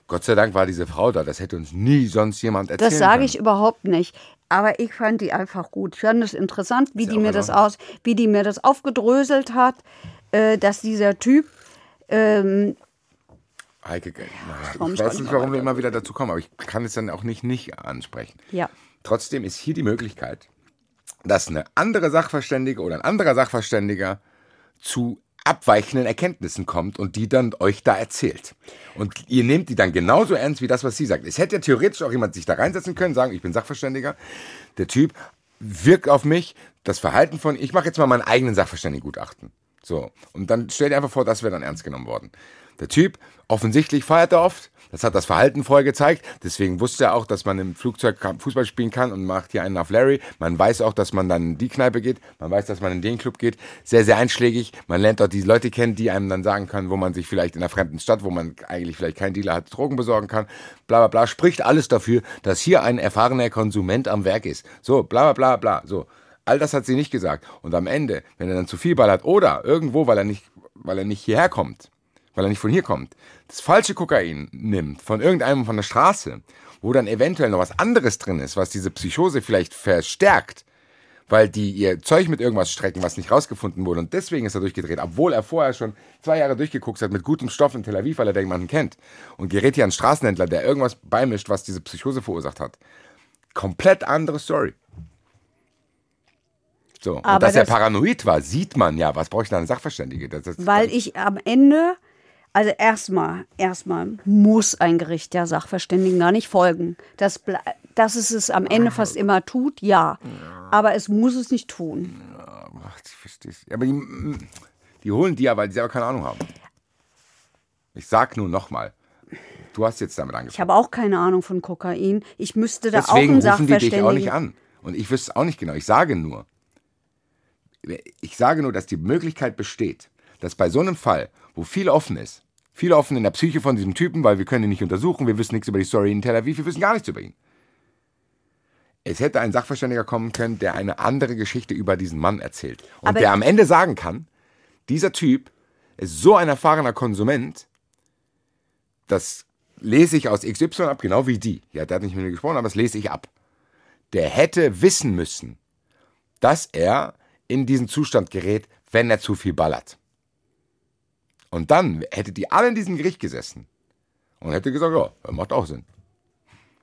Gott sei Dank war diese Frau da. Das hätte uns nie sonst jemand erzählen Das sage ich überhaupt nicht. Aber ich fand die einfach gut. Ich fand es interessant, wie Ist die mir das aus, wie die mir das aufgedröselt hat, äh, dass dieser Typ ähm, Heike, freu ich weiß nicht warum wir immer wieder dazu kommen, aber ich kann es dann auch nicht nicht ansprechen. Ja. Trotzdem ist hier die Möglichkeit, dass eine andere Sachverständige oder ein anderer Sachverständiger zu abweichenden Erkenntnissen kommt und die dann euch da erzählt. Und ihr nehmt die dann genauso ernst wie das, was sie sagt. Es hätte ja theoretisch auch jemand sich da reinsetzen können, sagen, ich bin Sachverständiger. Der Typ wirkt auf mich, das Verhalten von, ich mache jetzt mal meinen eigenen Sachverständigengutachten. So. Und dann stell dir einfach vor, das wäre dann ernst genommen worden. Der Typ, offensichtlich feiert er oft. Das hat das Verhalten vorher gezeigt. Deswegen wusste er auch, dass man im Flugzeug Fußball spielen kann und macht hier einen auf Larry. Man weiß auch, dass man dann in die Kneipe geht. Man weiß, dass man in den Club geht. Sehr, sehr einschlägig. Man lernt dort die Leute kennen, die einem dann sagen können, wo man sich vielleicht in einer fremden Stadt, wo man eigentlich vielleicht keinen Dealer hat, Drogen besorgen kann. Bla, bla, bla. Spricht alles dafür, dass hier ein erfahrener Konsument am Werk ist. So, bla, bla, bla, bla. So. All das hat sie nicht gesagt. Und am Ende, wenn er dann zu viel Ball hat oder irgendwo, weil er nicht, weil er nicht hierher kommt, weil er nicht von hier kommt, das falsche Kokain nimmt von irgendeinem von der Straße, wo dann eventuell noch was anderes drin ist, was diese Psychose vielleicht verstärkt, weil die ihr Zeug mit irgendwas strecken, was nicht rausgefunden wurde und deswegen ist er durchgedreht, obwohl er vorher schon zwei Jahre durchgeguckt hat mit gutem Stoff in Tel Aviv, weil er da jemanden kennt und gerät hier an einen Straßenhändler, der irgendwas beimischt, was diese Psychose verursacht hat. Komplett andere Story. So, und Aber dass er das- paranoid war, sieht man ja. Was brauche ich da eine Sachverständige? Das, das, weil ich am Ende Also erstmal, erstmal muss ein Gericht der Sachverständigen gar nicht folgen. Das, dass es es am Ende fast immer tut, ja. Aber es muss es nicht tun. Ach, ich verstehe Aber die, die holen die ja, weil die selber keine Ahnung haben. Ich sag nur nochmal. Du hast jetzt damit Ich angefangen. habe auch keine Ahnung von Kokain. Ich müsste da auch Deswegen einen rufen die dich Sachverständigen. auch nicht an. Und ich wüsste es auch nicht genau. Ich sage nur, ich sage nur, dass die Möglichkeit besteht, dass bei so einem Fall, wo viel offen ist, viel offen in der Psyche von diesem Typen, weil wir können ihn nicht untersuchen, wir wissen nichts über die Story in Tel Aviv, wir wissen gar nichts über ihn. Es hätte ein Sachverständiger kommen können, der eine andere Geschichte über diesen Mann erzählt. Und Aber- der am Ende sagen kann, dieser Typ ist so ein erfahrener Konsument, das lese ich aus XY ab, genau wie die. Ja, der hat nicht mit mir gesprochen, aber das lese ich ab. Der hätte wissen müssen, dass er in diesen Zustand gerät, wenn er zu viel ballert. Und dann hätte die alle in diesem Gericht gesessen und hätte gesagt, ja, das macht auch Sinn.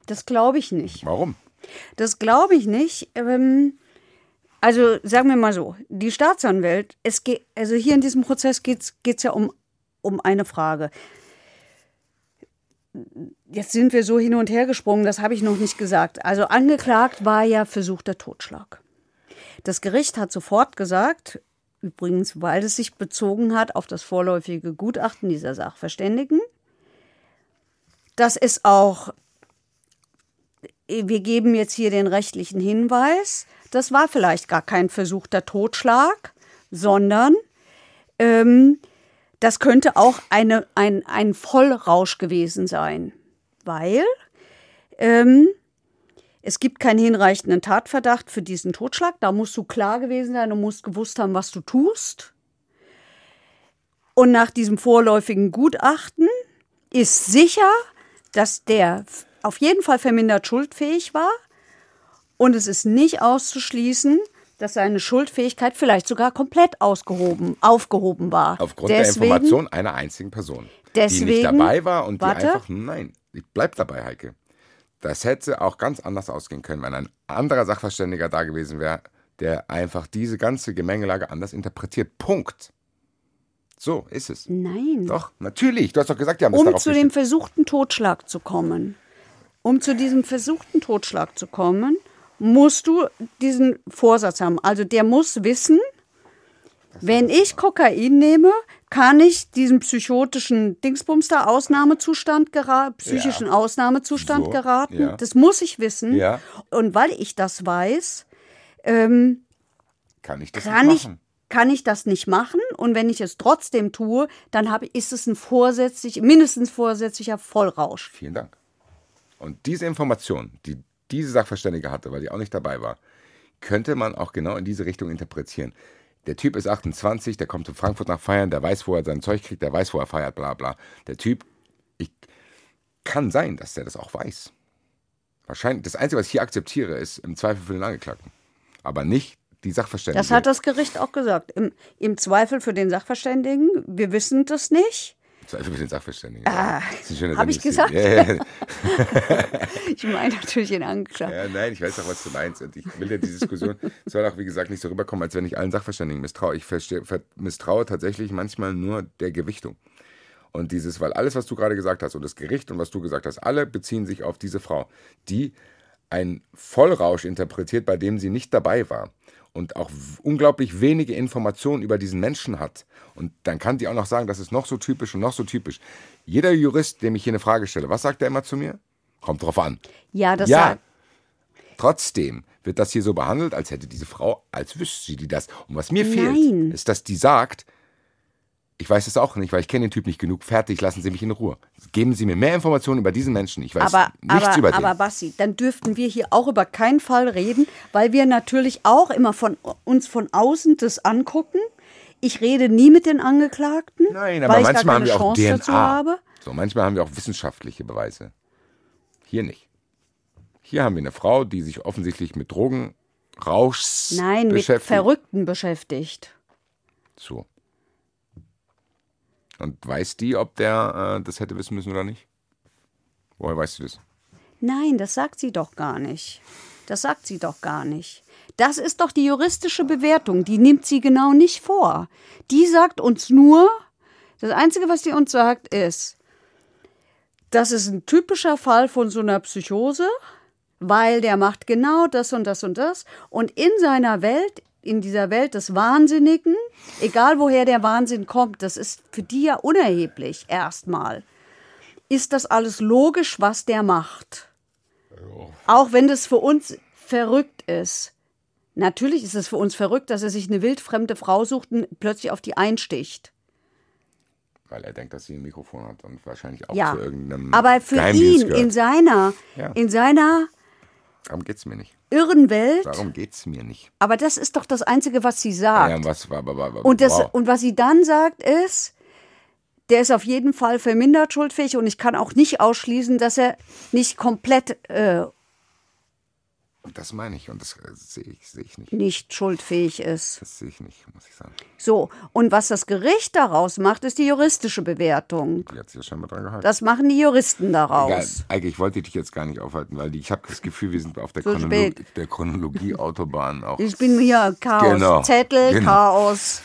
Das glaube ich nicht. Warum? Das glaube ich nicht. Ähm, also sagen wir mal so, die Staatsanwälte, es geht, also hier in diesem Prozess geht es ja um, um eine Frage. Jetzt sind wir so hin und her gesprungen, das habe ich noch nicht gesagt. Also angeklagt war ja versuchter Totschlag. Das Gericht hat sofort gesagt, übrigens, weil es sich bezogen hat auf das vorläufige Gutachten dieser Sachverständigen, dass es auch wir geben jetzt hier den rechtlichen Hinweis, das war vielleicht gar kein versuchter Totschlag, sondern ähm, das könnte auch eine, ein, ein Vollrausch gewesen sein, weil ähm, es gibt keinen hinreichenden Tatverdacht für diesen Totschlag. Da musst du klar gewesen sein, du musst gewusst haben, was du tust. Und nach diesem vorläufigen Gutachten ist sicher, dass der auf jeden Fall vermindert schuldfähig war. Und es ist nicht auszuschließen, dass seine Schuldfähigkeit vielleicht sogar komplett ausgehoben, aufgehoben war. Aufgrund der Information einer einzigen Person, die nicht deswegen- dabei war und warte. die einfach, nein, ich bleib dabei, Heike. Das hätte auch ganz anders ausgehen können, wenn ein anderer Sachverständiger da gewesen wäre, der einfach diese ganze Gemengelage anders interpretiert. Punkt. So ist es. Nein. Doch, natürlich. Du hast doch gesagt, die haben um darauf zu dem versuchten Totschlag zu kommen, um zu diesem versuchten Totschlag zu kommen, musst du diesen Vorsatz haben. Also der muss wissen, wenn ich Kokain nehme, kann ich diesem psychotischen Dingsbums da Ausnahmezustand geraten, psychischen Ja. Ausnahmezustand So, geraten. ja. Das muss ich wissen. Ja. Und weil ich das weiß, ähm, Kann ich das kann nicht ich, machen? kann ich das nicht machen. Und wenn ich es trotzdem tue, dann habe, ist es ein vorsätzlich, mindestens vorsätzlicher Vollrausch. Vielen Dank. Und diese Information, die diese Sachverständige hatte, weil die auch nicht dabei war, könnte man auch genau in diese Richtung interpretieren. Der Typ ist 28, der kommt zu Frankfurt nach Feiern, der weiß, wo er sein Zeug kriegt, der weiß, wo er feiert, bla bla. Der Typ, ich, kann sein, dass der das auch weiß. Wahrscheinlich, das Einzige, was ich hier akzeptiere, ist im Zweifel für den Angeklagten. Aber nicht die Sachverständige. Das hat das Gericht auch gesagt. Im, Im Zweifel für den Sachverständigen, wir wissen das nicht. Zweifel für den Sachverständigen. Ah, hab ich gesagt? Ja, ja, Ich meine natürlich den Angeklagten. Ja, nein, ich weiß auch, was du meinst. Und ich will ja die Diskussion, soll auch, wie gesagt, nicht so rüberkommen, als wenn ich allen Sachverständigen misstraue. Ich misstraue tatsächlich manchmal nur der Gewichtung. Und dieses, weil alles, was du gerade gesagt hast, und das Gericht und was du gesagt hast, alle beziehen sich auf diese Frau, die einen Vollrausch interpretiert, bei dem sie nicht dabei war und auch unglaublich wenige Informationen über diesen Menschen hat. Und dann kann die auch noch sagen, das ist noch so typisch und noch so typisch. Jeder Jurist, dem ich hier eine Frage stelle, was sagt der immer zu mir? Kommt drauf an. Ja, das Ja. sagt- Trotzdem wird das hier so behandelt, als hätte diese Frau, als wüsste sie die das. Und was mir Nein. fehlt, ist, dass die sagt, ich weiß es auch nicht, weil ich kenne den Typ nicht genug. Fertig, lassen Sie mich in Ruhe. Geben Sie mir mehr Informationen über diesen Menschen. Ich weiß aber, nichts aber, über den. aber Bassi, dann dürften wir hier auch über keinen Fall reden, weil wir natürlich auch immer von uns von außen das angucken. Ich rede nie mit den Angeklagten, Nein, aber weil ich gar manchmal haben keine wir auch Chance DNA. dazu habe. So, manchmal haben wir auch wissenschaftliche Beweise. Hier nicht. Hier haben wir eine Frau, die sich offensichtlich mit Drogenrauschs Nein, mit beschäftigt. Verrückten beschäftigt. So. Und weiß die, ob der äh, das hätte wissen müssen oder nicht? Woher weißt du das? Nein, das sagt sie doch gar nicht. Das sagt sie doch gar nicht. Das ist doch die juristische Bewertung, die nimmt sie genau nicht vor. Die sagt uns nur, Das Einzige, was sie uns sagt, ist, das ist ein typischer Fall von so einer Psychose, weil der macht genau das und das und das. Und in seiner Welt, in dieser Welt des Wahnsinnigen, egal woher der Wahnsinn kommt, das ist für die ja unerheblich erstmal, ist das alles logisch, was der macht. Auch wenn das für uns verrückt ist. Natürlich ist es für uns verrückt, dass er sich eine wildfremde Frau sucht und plötzlich auf die einsticht. Weil er denkt, dass sie ein Mikrofon hat und wahrscheinlich auch Ja, zu irgendeinem aber für ihn in seiner, Ja. in seiner Darum geht's mir nicht. irren Welt, Darum geht's mir nicht. aber das ist doch das Einzige, was sie Ja, sagt. was war, war, war, Und, das, wow. und was sie dann sagt, ist, der ist auf jeden Fall vermindert schuldfähig und ich kann auch nicht ausschließen, dass er nicht komplett äh, das meine ich und das äh, sehe ich, sehe ich nicht. nicht schuldfähig ist. Das sehe ich nicht, muss ich sagen. So, und was das Gericht daraus macht, ist die juristische Bewertung. Die hat sich ja scheinbar dran gehalten. Das machen die Juristen Egal, daraus. Eike, ich wollte dich jetzt gar nicht aufhalten, weil ich habe das Gefühl, wir sind auf der, Zu Chronolo der Chronologie-Autobahn auch. Ich bin hier Chaos, Genau, Zettel, genau. Chaos.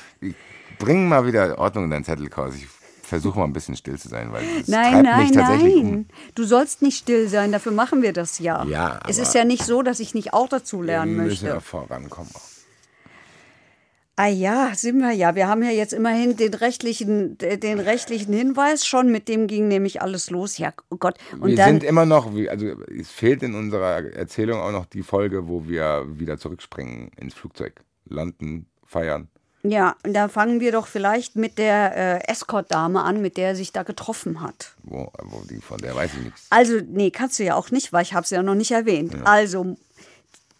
Bring mal wieder Ordnung in dein Zettelchaos. Ich versuche mal ein bisschen still zu sein, weil es Nein, treibt mich nein, tatsächlich nein. um. Du sollst nicht still sein, dafür machen wir das ja. Ja, es ist ja nicht so, dass ich nicht auch dazu Wir lernen müssen ja möchte. vorankommen. Ah ja, sind wir ja. Wir haben ja jetzt immerhin den rechtlichen, den rechtlichen Hinweis schon, mit dem ging nämlich alles los. Ja, oh Gott. Und wir dann, sind immer noch, also es fehlt in unserer Erzählung auch noch die Folge, wo wir wieder zurückspringen ins Flugzeug, landen, feiern. Ja, und da fangen wir doch vielleicht mit der äh, Escort-Dame an, mit der er sich da getroffen hat. Wo, wo die, von der weiß ich nichts. Also, nee, kannst du ja auch nicht, weil ich habe es ja noch nicht erwähnt. Also,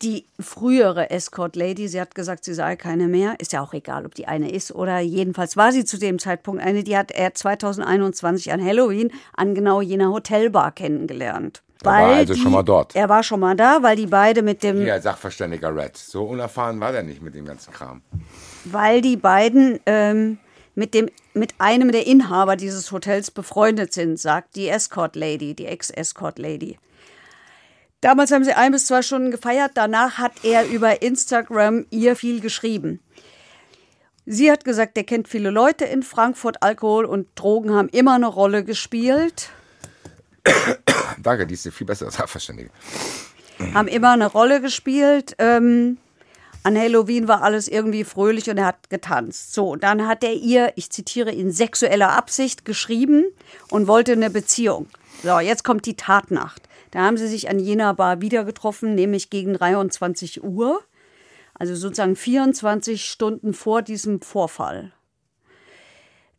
die frühere Escort-Lady, sie hat gesagt, sie sei keine mehr. Ist ja auch egal, ob die eine ist oder jedenfalls war sie zu dem Zeitpunkt eine. Die hat er 2021 an Halloween an genau jener Hotelbar kennengelernt. Er war also schon mal dort. Er war schon mal da, weil die beide mit dem, Ja, Sachverständiger Red. So unerfahren war der nicht mit dem ganzen Kram. Weil die beiden ähm, mit dem mit einem der Inhaber dieses Hotels befreundet sind, sagt die Escort Lady, die Ex-Escort Lady. Damals haben sie ein bis zwei Stunden gefeiert. Danach hat er über Instagram ihr viel geschrieben. Sie hat gesagt, er kennt viele Leute in Frankfurt. Alkohol und Drogen haben immer eine Rolle gespielt. Danke, die ist viel bessere Sachverständige. haben immer eine Rolle gespielt. Ähm, an Halloween war alles irgendwie fröhlich und er hat getanzt. So, dann hat er ihr, ich zitiere, in sexueller Absicht geschrieben und wollte eine Beziehung. So, jetzt kommt die Tatnacht. Da haben sie sich an jener Bar wieder getroffen, nämlich gegen 23 Uhr. Also sozusagen 24 Stunden vor diesem Vorfall.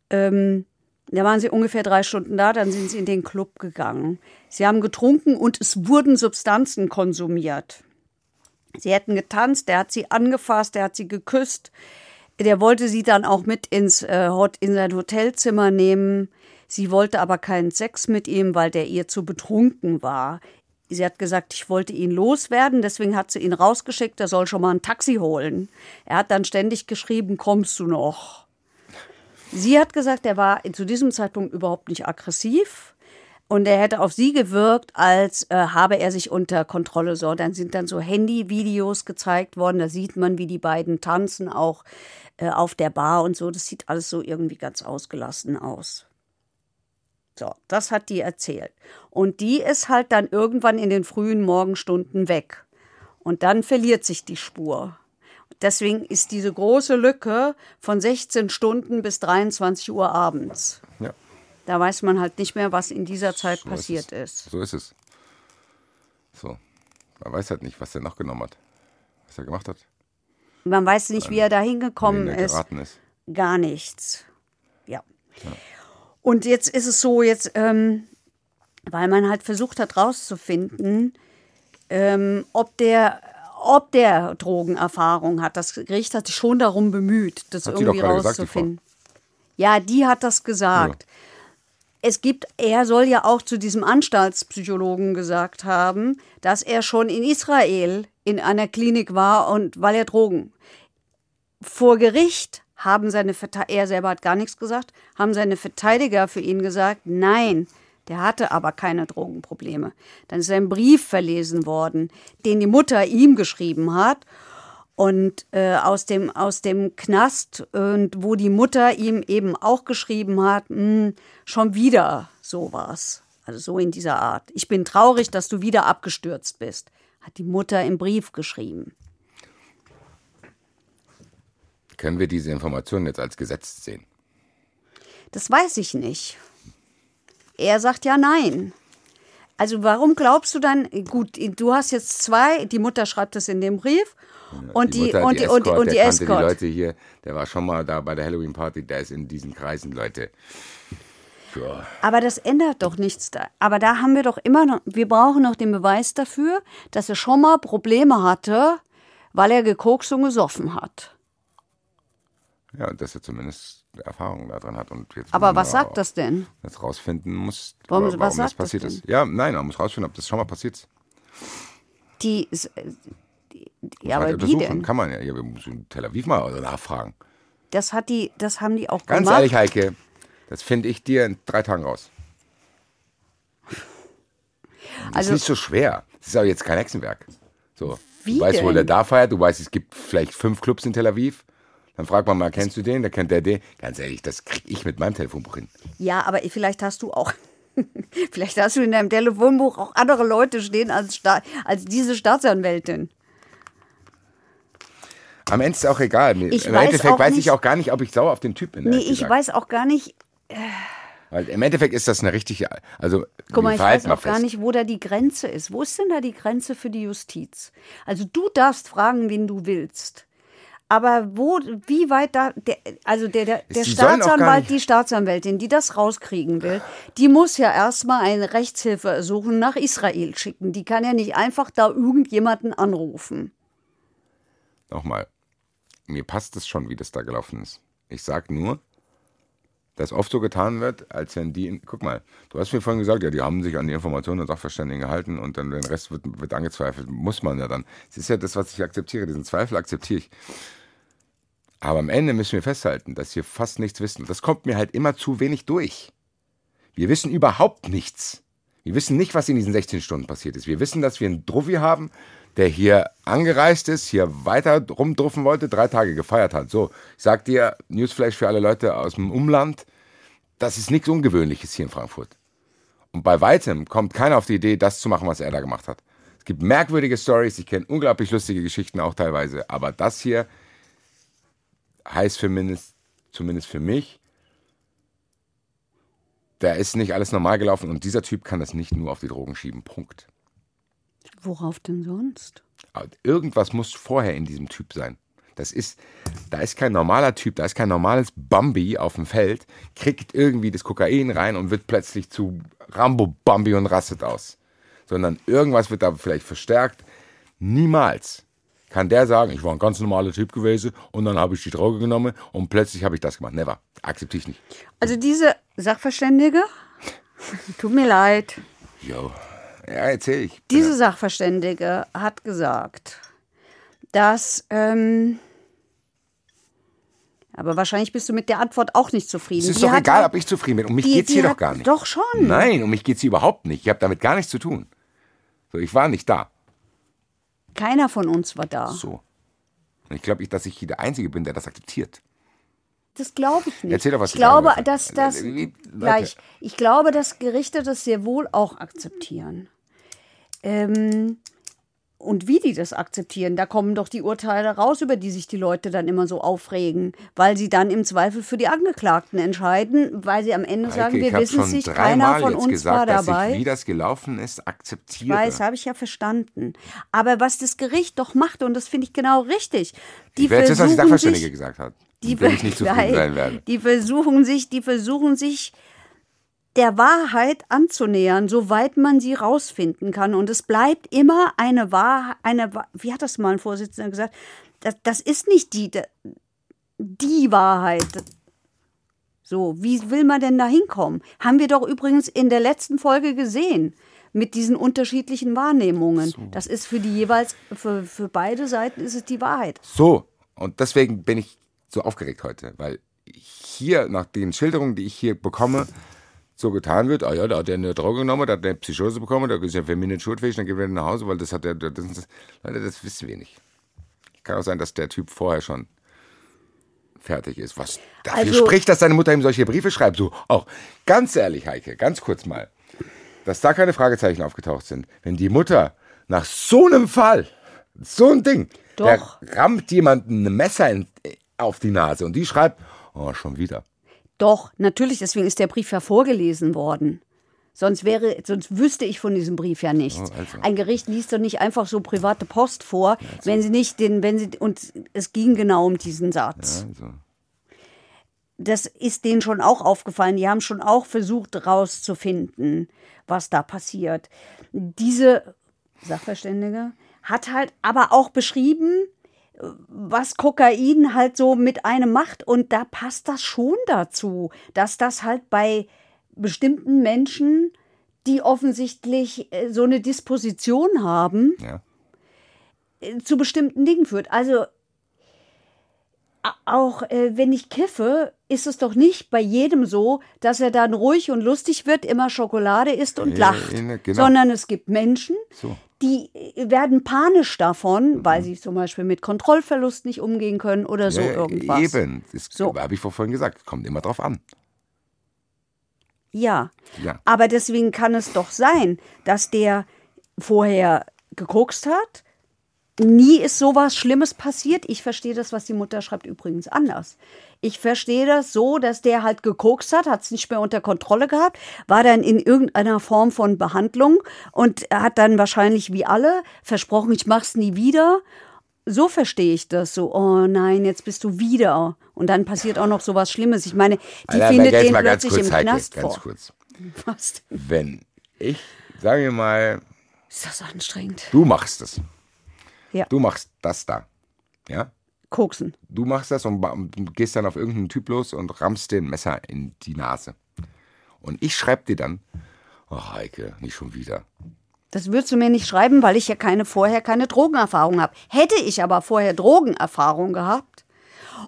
Ähm, da waren sie ungefähr drei Stunden da, dann sind sie in den Club gegangen. Sie haben getrunken und es wurden Substanzen konsumiert. Sie hätten getanzt, der hat sie angefasst, der hat sie geküsst. Der wollte sie dann auch mit ins, äh, in sein Hotelzimmer nehmen. Sie wollte aber keinen Sex mit ihm, weil der ihr zu betrunken war. Sie hat gesagt, ich wollte ihn loswerden, deswegen hat sie ihn rausgeschickt, er soll schon mal ein Taxi holen. Er hat dann ständig geschrieben, kommst du noch? Sie hat gesagt, er war zu diesem Zeitpunkt überhaupt nicht aggressiv und er hätte auf sie gewirkt, als äh, habe er sich unter Kontrolle. So, dann sind dann so Handyvideos gezeigt worden. Da sieht man, wie die beiden tanzen, auch äh, auf der Bar und so. Das sieht alles so irgendwie ganz ausgelassen aus. So, das hat die erzählt. Und die ist halt dann irgendwann in den frühen Morgenstunden weg. Und dann verliert sich die Spur. Deswegen ist diese große Lücke von 16 Stunden bis 23 Uhr abends. Ja, Da weiß man halt nicht mehr, was in dieser Zeit so passiert ist. ist. So ist es. So. Man weiß halt nicht, was er noch genommen hat. Was er gemacht hat. Man weiß nicht, wie er da hingekommen ist. ist. Gar nichts. Ja. Und jetzt ist es so, jetzt, ähm, weil man halt versucht hat rauszufinden, ähm, ob der ob der Drogenerfahrung hat. Das Gericht hat sich schon darum bemüht, das Hat sie doch irgendwie gerade gesagt, die rauszufinden. ja, die hat das gesagt. Es gibt, er soll ja auch zu diesem Anstaltspsychologen gesagt haben, dass er schon in Israel in einer Klinik war und weil er Drogen vor Gericht haben seine er selber hat gar nichts gesagt, haben seine Verteidiger für ihn gesagt, nein, der hatte aber keine Drogenprobleme. Dann ist ein Brief verlesen worden, den die Mutter ihm geschrieben hat. Und äh, aus, dem, aus dem Knast, und wo die Mutter ihm eben auch geschrieben hat, mh, schon wieder sowas. Also so in dieser Art. Ich bin traurig, dass du wieder abgestürzt bist, hat die Mutter im Brief geschrieben. Können wir diese Informationen jetzt als gesetzt sehen? Das weiß ich nicht. Er sagt ja nein. Also warum glaubst du dann, gut, du hast jetzt zwei, die Mutter schreibt es in dem Brief und die, Mutter, und die, und die, und die Escort. Die Leute hier, der war schon mal da bei der Halloween Party, der ist in diesen Kreisen, Leute. Ja. Aber das ändert doch nichts da. Aber da haben wir doch immer noch, wir brauchen noch den Beweis dafür, dass er schon mal Probleme hatte, weil er gekokst und gesoffen hat. Ja, und dass er zumindest Erfahrung daran hat. Und jetzt Aber was sagt das denn? Jetzt rausfinden muss, Warum- warum, was das sagt das passiert denn? ist. Ja, nein, man muss rausfinden, ob das schon mal passiert ist. Die, ist, äh, die, die ja, aber wie denn? Kann man ja. ja wir müssen in Tel Aviv mal nachfragen. Das hat die, das haben die auch Ganz gemacht. ehrlich, Heike, das finde ich dir in drei Tagen raus. Das Also- ist nicht so schwer. Das ist aber jetzt kein Hexenwerk. So, Wie du weißt, wo denn? der da feiert, du weißt, es gibt vielleicht fünf Clubs in Tel Aviv. Dann fragt man mal, kennst du den? Dann kennt der den. Ganz ehrlich, das krieg ich mit meinem Telefonbuch hin. Ja, aber vielleicht hast du auch, vielleicht hast du in deinem Telefonbuch auch andere Leute stehen als, als diese Staatsanwältin. Am Ende ist es auch egal. Ich Im weiß Endeffekt weiß ich nicht- auch gar nicht, ob ich sauer auf den Typ bin. Nee, ich gesagt. weiß auch gar nicht, Weil im Endeffekt ist das eine richtige. Also, guck mal, ich weiß auch gar nicht, wo da die Grenze ist. Wo ist denn da die Grenze für die Justiz? Also du darfst fragen, wen du willst. Aber wo, wie weit da, der, also der, der, der Staatsanwalt, die Staatsanwältin, die das rauskriegen will, die muss ja erstmal eine Rechtshilfe suchen nach Israel schicken. Die kann ja nicht einfach da irgendjemanden anrufen. Nochmal. Mir passt es schon, wie das da gelaufen ist. Ich sag nur, dass oft so getan wird, als wenn die. Guck mal, du hast mir vorhin gesagt, ja, die haben sich an die Informationen der Sachverständigen gehalten und dann den Rest wird, wird angezweifelt. Muss man ja dann. Es ist ja das, was ich akzeptiere. Diesen Zweifel akzeptiere ich. Aber am Ende müssen wir festhalten, dass wir fast nichts wissen. Das kommt mir halt immer zu wenig durch. Wir wissen überhaupt nichts. Wir wissen nicht, was in diesen 16 Stunden passiert ist. Wir wissen, dass wir einen Druffi haben, der hier angereist ist, hier weiter rumdruffen wollte, drei Tage gefeiert hat. So, ich sag dir, Newsflash für alle Leute aus dem Umland, das ist nichts Ungewöhnliches hier in Frankfurt. Und bei weitem kommt keiner auf die Idee, das zu machen, was er da gemacht hat. Es gibt merkwürdige Stories, ich kenne unglaublich lustige Geschichten auch teilweise, aber das hier heißt zumindest, zumindest für mich, da ist nicht alles normal gelaufen und dieser Typ kann das nicht nur auf die Drogen schieben. Punkt. Worauf denn sonst? Aber Irgendwas muss vorher in diesem Typ sein. Das ist, da ist kein normaler Typ, da ist kein normales Bambi auf dem Feld, kriegt irgendwie das Kokain rein und wird plötzlich zu Rambo Bambi und rastet aus. Sondern irgendwas wird da vielleicht verstärkt. Niemals kann der sagen, ich war ein ganz normaler Typ gewesen und dann habe ich die Droge genommen und plötzlich habe ich das gemacht. Never. Akzeptiere ich nicht. Also diese Sachverständige, tut mir leid, Jo. Ja, erzähl ich. diese Sachverständige hat gesagt, dass, ähm, aber wahrscheinlich bist du mit der Antwort auch nicht zufrieden. Es ist Die doch egal, halt- ob ich zufrieden bin. Um mich die- geht's die hier doch gar nicht. Doch schon. Nein, um mich geht's hier überhaupt nicht. Ich habe damit gar nichts zu tun. So, ich war nicht da. Keiner von uns war da. So. Und ich glaube, ich, dass ich hier der Einzige bin, der das akzeptiert. Das glaube ich nicht. Erzähl doch, was ich glaube, dass das Äh, wie- Leute. gleich. Ich glaube, dass Gerichte das sehr wohl auch akzeptieren. Ähm, und wie die das akzeptieren, da kommen doch die Urteile raus, über die sich die Leute dann immer so aufregen, weil sie dann im Zweifel für die Angeklagten entscheiden, weil sie am Ende sagen, Heike, wir ich habe wissen es nicht, keiner dreimal von uns gesagt, war dabei. ich, wie das gelaufen ist, akzeptiere. Ich weiß, habe ich ja verstanden. Aber was das Gericht doch macht, und das finde ich genau richtig, die ich werde jetzt, was die versuchen Sachverständige sich, gesagt hat. die, ich nicht zufrieden sein werde. die versuchen sich, die versuchen sich der Wahrheit anzunähern, soweit man sie rausfinden kann. Und es bleibt immer eine Wahrheit, eine, wie hat das mal ein Vorsitzender gesagt? Das, das ist nicht die, die Wahrheit. So, wie will man denn da hinkommen? Haben wir doch übrigens in der letzten Folge gesehen. Mit diesen unterschiedlichen Wahrnehmungen. Das ist für die jeweils, für, für beide Seiten ist es die Wahrheit. So, und deswegen bin ich so aufgeregt heute, weil hier nach den Schilderungen, die ich hier bekomme, so getan wird, ah ja, da hat er eine Droge genommen, da hat er eine Psychose bekommen, da ist er für mich nicht schuldfähig, dann geht er nach Hause, weil das hat er, das, das, Leute, das wissen wir nicht. Kann auch sein, dass der Typ vorher schon fertig ist. Was dafür Also- spricht, dass seine Mutter ihm solche Briefe schreibt. So, auch ganz ehrlich, Heike, ganz kurz mal, dass da keine Fragezeichen aufgetaucht sind. Wenn die Mutter nach so einem Fall, so ein Ding, Doch. der rammt jemanden ein Messer in, auf die Nase und die schreibt, oh, schon wieder. Doch, natürlich, deswegen ist der Brief ja vorgelesen worden. Sonst wäre, sonst wüsste ich von diesem Brief ja nichts. Oh, also. Ein Gericht liest doch nicht einfach so private Post vor, wenn sie nicht den, wenn sie, und es ging genau um diesen Satz. Also, Das ist denen schon auch aufgefallen. Die haben schon auch versucht rauszufinden, was da passiert. Diese Sachverständige hat halt aber auch beschrieben, was Kokain halt so mit einem macht. Und da passt das schon dazu, dass das halt bei bestimmten Menschen, die offensichtlich äh, so eine Disposition haben, ja. äh, zu bestimmten Dingen führt. Also auch äh, wenn ich kiffe, ist es doch nicht bei jedem so, dass er dann ruhig und lustig wird, immer Schokolade isst und Ja, lacht, ja, genau. sondern es gibt Menschen, So. die äh, werden panisch davon, weil sie zum Beispiel mit Kontrollverlust nicht umgehen können oder so ja, irgendwas. Eben, das So. habe ich vorhin gesagt, kommt immer drauf an. Ja. Ja. Aber deswegen kann es doch sein, dass der vorher gekokst hat. Nie ist sowas Schlimmes passiert. Ich verstehe das, was die Mutter schreibt, übrigens anders. Ich verstehe das so, dass der halt gekokst hat, hat es nicht mehr unter Kontrolle gehabt, war dann in irgendeiner Form von Behandlung und hat dann wahrscheinlich wie alle versprochen, ich mach's nie wieder. So verstehe ich das so. Oh nein, jetzt bist du wieder. Und dann passiert auch noch sowas Schlimmes. Ich meine, die Alter, findet den plötzlich kurz, im Heike, Knast ganz vor. kurz. Was? Wenn ich, sagen wir mal, Ist das anstrengend? du machst es. Ja. Du machst das da. Ja? Koksen. Du machst das und gehst dann auf irgendeinen Typ los und rammst den Messer in die Nase. Und ich schreib dir dann, oh Heike, nicht schon wieder. Das würdest du mir nicht schreiben, weil ich ja keine vorher keine Drogenerfahrung habe. Hätte ich aber vorher Drogenerfahrung gehabt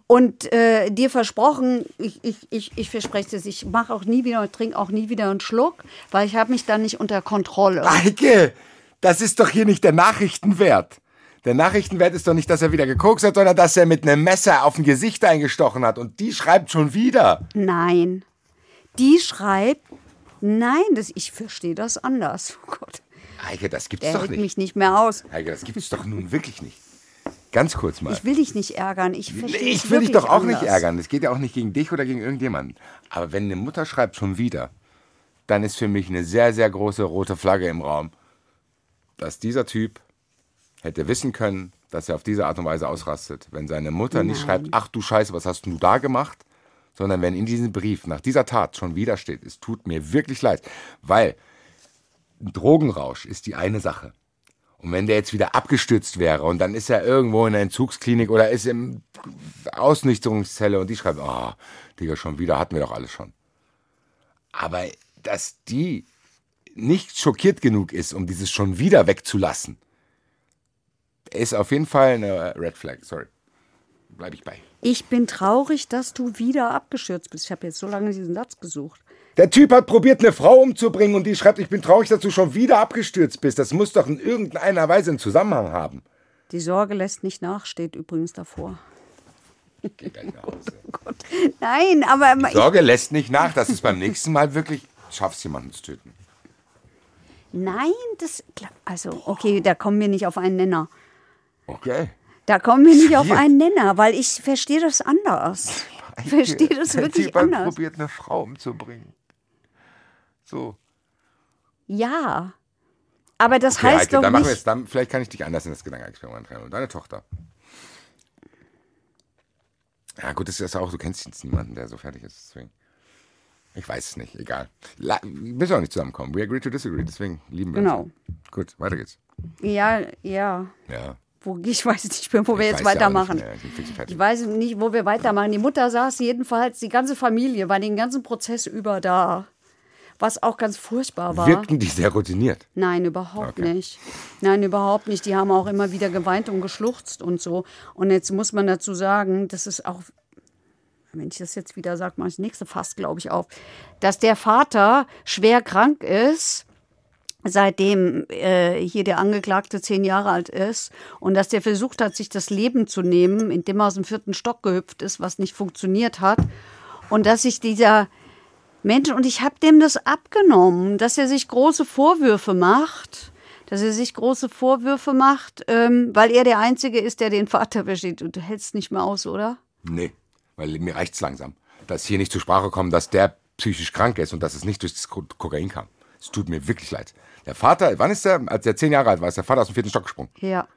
und äh, dir versprochen, ich, ich, ich, ich verspreche es, ich mache auch nie wieder und trinke auch nie wieder einen Schluck, weil ich habe mich dann nicht unter Kontrolle. Heike, das ist doch hier nicht der Nachrichtenwert. Der Nachrichtenwert ist doch nicht, dass er wieder gekokst hat, sondern dass er mit einem Messer auf ein Gesicht eingestochen hat. Und die schreibt schon wieder. Nein. Die schreibt, nein, das, ich verstehe das anders. Oh Gott, Heike, das gibt's der doch hält nicht. mich nicht mehr aus. Heike, das gibt's doch nun wirklich nicht. Ganz kurz mal. Ich will dich nicht ärgern. Ich Nee, verstehe ich es will dich doch auch anders. nicht ärgern. Es geht ja auch nicht gegen dich oder gegen irgendjemanden. Aber wenn eine Mutter schreibt schon wieder, dann ist für mich eine sehr, sehr große rote Flagge im Raum, dass dieser Typ hätte wissen können, dass er auf diese Art und Weise ausrastet. Wenn seine Mutter nicht schreibt, ach du Scheiße, was hast du da gemacht? Sondern wenn in diesem Brief nach dieser Tat schon wieder steht, es tut mir wirklich leid. Weil ein Drogenrausch ist die eine Sache. Und wenn der jetzt wieder abgestürzt wäre und dann ist er irgendwo in der Entzugsklinik oder ist im Ausnüchterungszelle und die schreibt, oh, Digga, schon wieder, hatten wir doch alles schon. Aber dass die nicht schockiert genug ist, um dieses schon wieder wegzulassen, ist auf jeden Fall eine Red Flag, sorry. Bleib ich bei. Ich bin traurig, dass du wieder abgestürzt bist. Ich habe jetzt so lange diesen Satz gesucht. Der Typ hat probiert, eine Frau umzubringen und die schreibt, ich bin traurig, dass du schon wieder abgestürzt bist. Das muss doch in irgendeiner Weise einen Zusammenhang haben. Die Sorge lässt nicht nach, steht übrigens davor. Geh gleich nach Hause. Nein, aber ich, Sorge lässt nicht nach, dass es beim nächsten Mal wirklich schaffst, jemanden zu töten. nein, das also okay, da kommen wir nicht auf einen Nenner. Okay. Da kommen wir nicht auf einen Nenner, weil ich verstehe das anders. Ich verstehe das Der wirklich Typ anders. probiert, eine Frau umzubringen. So. Ja. Aber das Okay, heißt Heike, doch dann machen wir nicht. es. Dann, vielleicht kann ich dich anders in das Gedankenexperiment rein. Und deine Tochter. Ja, gut, das ist ja auch, du kennst jetzt niemanden, der so fertig ist. Deswegen. Ich weiß es nicht, egal. La müssen auch nicht zusammenkommen. We agree to disagree, deswegen lieben wir Genau. uns. Gut, weiter geht's. Ja, ja. Ja. Wo, ich weiß nicht mehr, wo wir Ich jetzt ja auch weitermachen. mehr, ich. Ich weiß nicht, wo wir weitermachen. Die Mutter saß jedenfalls, die ganze Familie war den ganzen Prozess über da. Was auch ganz furchtbar war. Wirkten die sehr routiniert. Nein, überhaupt Okay. nicht. Nein, überhaupt nicht. Die haben auch immer wieder geweint und geschluchzt und so. Und jetzt muss man dazu sagen, das ist auch, wenn ich das jetzt wieder sage, mache ich das nächste Fass, glaube ich, auf, dass der Vater schwer krank ist seitdem äh, hier der Angeklagte zehn Jahre alt ist und dass der versucht hat, sich das Leben zu nehmen, indem er aus dem vierten Stock gehüpft ist, was nicht funktioniert hat. Und dass sich dieser Mensch, und ich habe dem das abgenommen, dass er sich große Vorwürfe macht, dass er sich große Vorwürfe macht, ähm, weil er der Einzige ist, der den Vater versteht. Und du hältst nicht mehr aus, oder? Nee, weil mir reicht's langsam. Dass hier nicht zur Sprache kommt, dass der psychisch krank ist und dass es nicht durch das Kokain kam. Es tut mir wirklich leid. Der Vater, wann ist der? Als er zehn Jahre alt war, ist der Vater aus dem vierten Stock gesprungen. Ja.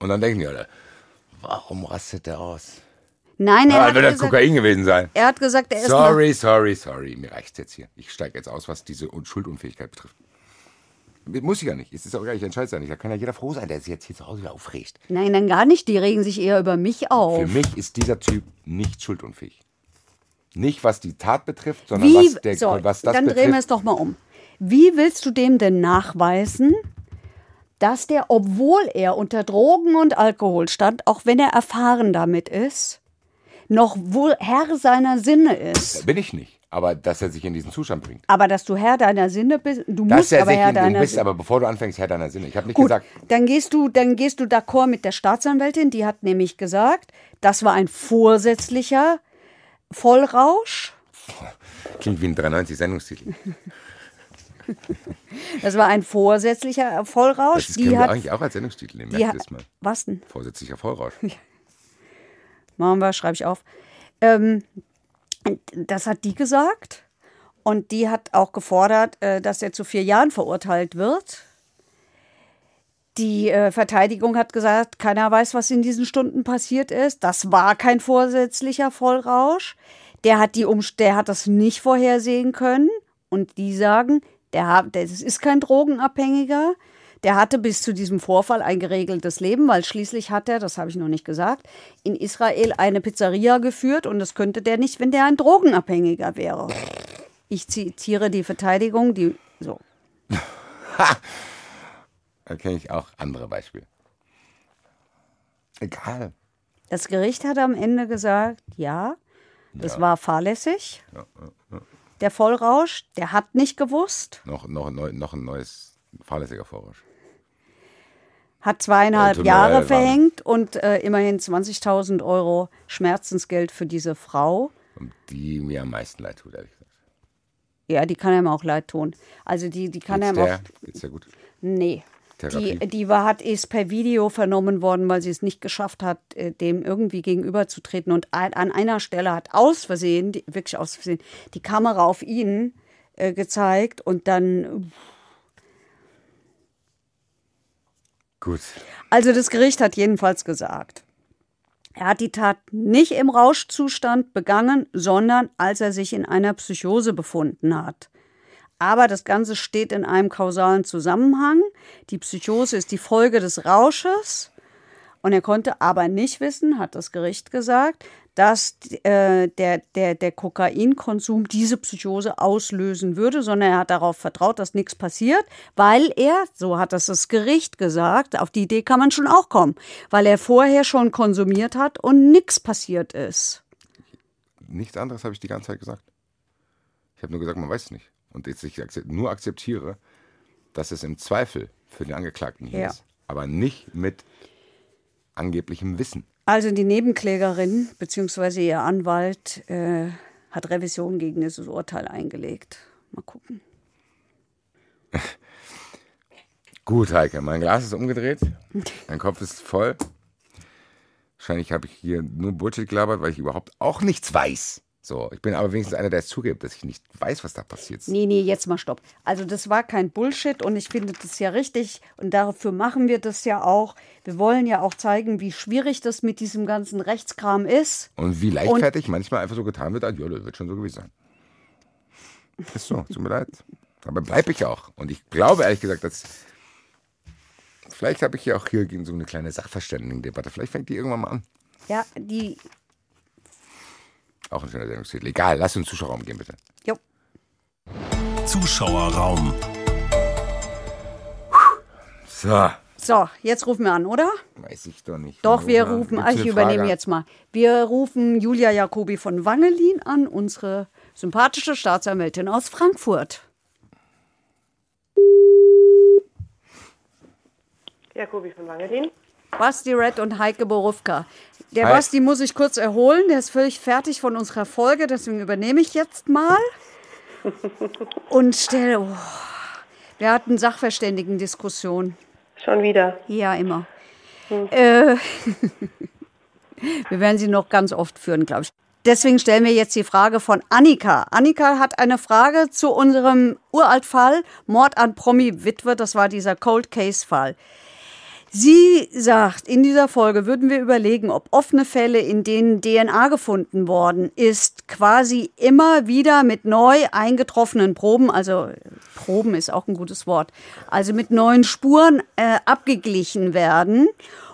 Und dann denken die alle, warum rastet der aus? Nein, er Ja, hat wird das gesagt, Kokain gewesen sein. er hat gesagt, er ist Sorry, sorry, sorry. Mir reicht's jetzt hier. Ich steige jetzt aus, was diese Un- Schuldunfähigkeit betrifft. Muss ich ja nicht. Es ist auch gar nicht, ich entscheide es ja nicht. Da kann ja jeder froh sein, der sich jetzt hier zu Hause wieder aufregt. noch. Nein, dann gar nicht. Die regen sich eher über mich auf. Für mich ist dieser Typ nicht schuldunfähig. Nicht was die Tat betrifft, sondern Wie, was, der, so, was das dann drehen wir betrifft. es doch mal um. Wie willst du dem denn nachweisen, dass der, obwohl er unter Drogen und Alkohol stand, auch wenn er erfahren damit ist, noch wohl Herr seiner Sinne ist? Bin ich nicht. Aber dass er sich in diesen Zustand bringt. Aber dass du Herr deiner Sinne bist, du Dass musst er aber Herr deiner bist Sinne. aber bevor du anfängst, Herr deiner Sinne. Ich habe nicht Gut, gesagt, dann gehst du, dann gehst du d'accord mit der Staatsanwältin, die hat nämlich gesagt, das war ein vorsätzlicher Vollrausch. klingt wie ein 93 Sendungstitel. Das war ein vorsätzlicher Vollrausch. Das die können wir hat, eigentlich auch als Sendungstitel nehmen. die hat, das mal. was denn? Vorsätzlicher Vollrausch. Machen wir, schreibe ich auf. Ähm, das hat die gesagt. Und die hat auch gefordert, äh, dass er zu vier Jahren verurteilt wird. Die äh, Verteidigung hat gesagt, keiner weiß, was in diesen Stunden passiert ist. Das war kein vorsätzlicher Vollrausch. Der hat, die Umst der hat das nicht vorhersehen können. Und die sagen, der hat, das ist kein Drogenabhängiger. Der hatte bis zu diesem Vorfall ein geregeltes Leben, weil schließlich hat er, das habe ich noch nicht gesagt, in Israel eine Pizzeria geführt und das könnte der nicht, wenn der ein Drogenabhängiger wäre. Ich zitiere die Verteidigung, die so. Da kenne ich auch andere Beispiele. Egal. Das Gericht hat am Ende gesagt, ja, das war fahrlässig. Der Vollrausch, der hat nicht gewusst, Noch, noch, noch ein neues fahrlässiger Vollrausch. hat zweieinhalb Äh, Jahre war- verhängt und äh, immerhin 20.000 Euro Schmerzensgeld für diese Frau. Und die mir am meisten leid tut, ehrlich gesagt. Ja, die kann einem auch leid tun. Also die, die kann Geht's einem der? auch. Geht's der gut? Nee. Die, Therapie? die war, hat ist per Video vernommen worden, weil sie es nicht geschafft hat, äh, dem irgendwie gegenüberzutreten. Und an einer Stelle hat aus Versehen, die, wirklich aus Versehen, die Kamera auf ihn äh, gezeigt und dann. Gut. Also das Gericht hat jedenfalls gesagt, er hat die Tat nicht im Rauschzustand begangen, sondern als er sich in einer Psychose befunden hat. Aber das Ganze steht in einem kausalen Zusammenhang. Die Psychose ist die Folge des Rausches. Und er konnte aber nicht wissen, hat das Gericht gesagt, dass äh, der, der, der Kokainkonsum diese Psychose auslösen würde, sondern er hat darauf vertraut, dass nichts passiert, weil er, so hat das das Gericht gesagt, auf die Idee kann man schon auch kommen, weil er vorher schon konsumiert hat und nichts passiert ist. Nichts anderes habe ich die ganze Zeit gesagt. Ich habe nur gesagt, man weiß es nicht. Und jetzt ich nur akzeptiere, dass es im Zweifel für den Angeklagten hier Ja. ist. Aber nicht mit angeblichem Wissen. Also die Nebenklägerin bzw. ihr Anwalt äh, hat Revision gegen dieses Urteil eingelegt. Mal gucken. Gut, Heike, mein Glas ist umgedreht. Mein Kopf ist voll. Wahrscheinlich habe ich hier nur Bullshit gelabert, weil ich überhaupt auch nichts weiß. So, ich bin aber wenigstens einer, der es zugibt, dass ich nicht weiß, was da passiert. Nee, nee, jetzt mal stopp. Also das war kein Bullshit und ich finde das ja richtig und dafür machen wir das ja auch. Wir wollen ja auch zeigen, wie schwierig das mit diesem ganzen Rechtskram ist. Und wie leichtfertig manchmal einfach so getan wird, als, ja, das wird schon so gewesen sein. Ist so, tut mir leid. Aber bleibe ich auch. Und ich glaube ehrlich gesagt, dass. Vielleicht habe ich ja auch hier gegen so eine kleine Sachverständigendebatte. Vielleicht fängt die irgendwann mal an. Ja, die. Auch ein schöner Sendungstitel. Egal, lass uns in den Zuschauerraum gehen, bitte. Jo. Zuschauerraum. So. So, jetzt rufen wir an, oder? Weiß ich doch nicht. Doch, wir rufen, an. ich übernehme jetzt mal. Wir rufen Julia Jacobi von Wangelin an, unsere sympathische Staatsanwältin aus Frankfurt. Jacobi von Wangelin. Basti Red und Heike Borufka. Der Hi. Basti muss ich kurz erholen, der ist völlig fertig von unserer Folge, deswegen übernehme ich jetzt mal. Und stelle, oh, wir hatten Sachverständigen-Diskussion. Schon wieder. Ja, immer. Äh, wir werden sie noch ganz oft führen, glaube ich. Deswegen stellen wir jetzt die Frage von Annika. Annika hat eine Frage zu unserem Uraltfall Mord an Promi-Witwe. Das war dieser Cold Case-Fall. Sie sagt, in dieser Folge würden wir überlegen, ob offene Fälle, in denen DNA gefunden worden ist, quasi immer wieder mit neu eingetroffenen Proben, also Proben ist auch ein gutes Wort, also mit neuen Spuren äh, abgeglichen werden.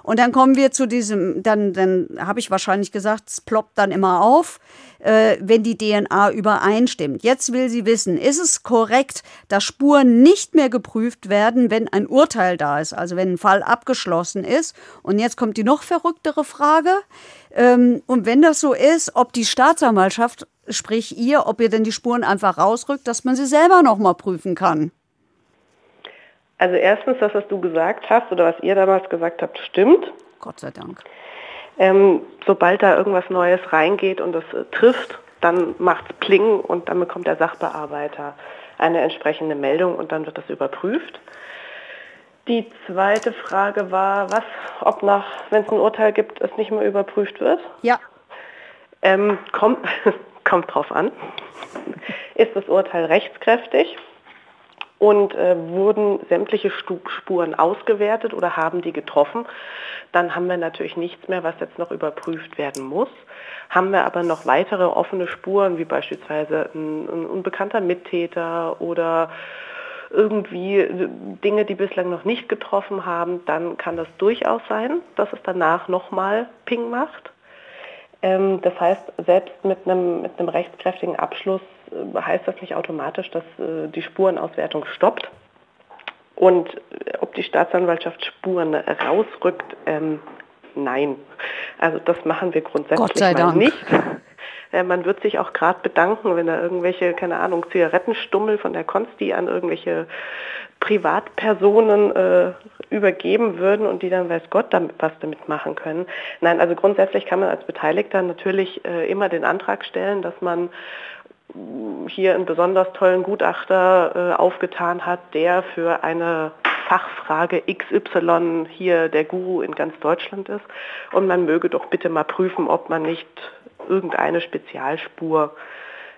Und dann kommen wir zu diesem, dann, dann habe ich wahrscheinlich gesagt, es ploppt dann immer auf, wenn die DNA übereinstimmt. Jetzt will sie wissen, ist es korrekt, dass Spuren nicht mehr geprüft werden, wenn ein Urteil da ist, also wenn ein Fall abgeschlossen ist? Und jetzt kommt die noch verrücktere Frage. Ähm, und wenn das so ist, ob die Staatsanwaltschaft, sprich ihr, ob ihr denn die Spuren einfach rausrückt, dass man sie selber nochmal prüfen kann. Also erstens, das, was du gesagt hast oder was ihr damals gesagt habt, stimmt. Gott sei Dank. Ähm, sobald da irgendwas Neues reingeht und es äh, trifft, dann macht's Pling und dann bekommt der Sachbearbeiter eine entsprechende Meldung und dann wird das überprüft. Die zweite Frage war, was, ob nach, wenn es ein Urteil gibt, es nicht mehr überprüft wird. Ja, Ähm, kommt, kommt drauf an. Ist das Urteil rechtskräftig und äh, wurden sämtliche Spuren ausgewertet oder haben die getroffen, dann haben wir natürlich nichts mehr, was jetzt noch überprüft werden muss. Haben wir aber noch weitere offene Spuren, wie beispielsweise ein, ein unbekannter Mittäter oder irgendwie Dinge, die bislang noch nicht getroffen haben, dann kann das durchaus sein, dass es danach nochmal Ping macht. Ähm, das heißt, selbst mit einem, mit einem rechtskräftigen Abschluss heißt das nicht automatisch, dass äh, die Spurenauswertung stoppt. Und äh, ob die Staatsanwaltschaft Spuren rausrückt, ähm, nein. Also das machen wir grundsätzlich Gott sei mal nicht. Äh, Man wird sich auch gerade bedanken, wenn da irgendwelche, keine Ahnung, Zigarettenstummel von der Konsti an irgendwelche Privatpersonen äh, übergeben würden und die dann weiß Gott damit, was damit machen können. Nein, also grundsätzlich kann man als Beteiligter natürlich äh, immer den Antrag stellen, dass man hier einen besonders tollen Gutachter äh, aufgetan hat, der für eine Fachfrage XY hier der Guru in ganz Deutschland ist. Und man möge doch bitte mal prüfen, ob man nicht irgendeine Spezialspur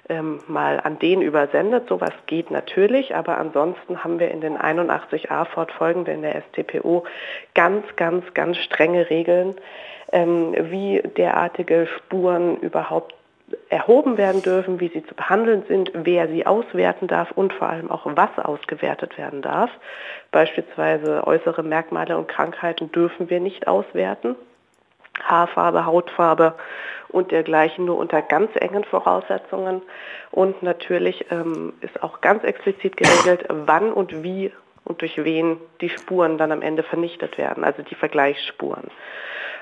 ähm, mal an den übersendet. Sowas geht natürlich, aber ansonsten haben wir in den 81a fortfolgende in der StPO ganz, ganz, ganz strenge Regeln, ähm, wie derartige Spuren überhaupt erhoben werden dürfen, wie sie zu behandeln sind, wer sie auswerten darf und vor allem auch was ausgewertet werden darf. Beispielsweise äußere Merkmale und Krankheiten dürfen wir nicht auswerten. Haarfarbe, Hautfarbe und dergleichen nur unter ganz engen Voraussetzungen. Und natürlich ähm, ist auch ganz explizit geregelt, wann und wie und durch wen die Spuren dann am Ende vernichtet werden, also die Vergleichsspuren.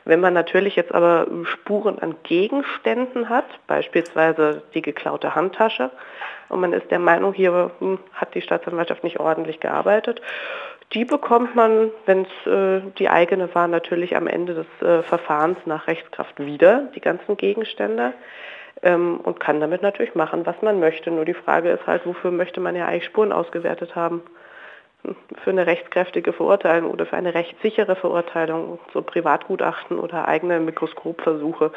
Wenn man natürlich jetzt aber Spuren an Gegenständen hat, beispielsweise die geklaute Handtasche, und man ist der Meinung, hier hm, hat die Staatsanwaltschaft nicht ordentlich gearbeitet, die bekommt man, wenn es äh, die eigene war, natürlich am Ende des äh, Verfahrens nach Rechtskraft wieder, die ganzen Gegenstände, ähm, und kann damit natürlich machen, was man möchte. Nur die Frage ist halt, wofür möchte man ja eigentlich Spuren ausgewertet haben? Für eine rechtskräftige Verurteilung oder für eine rechtssichere Verurteilung, so Privatgutachten oder eigene Mikroskopversuche,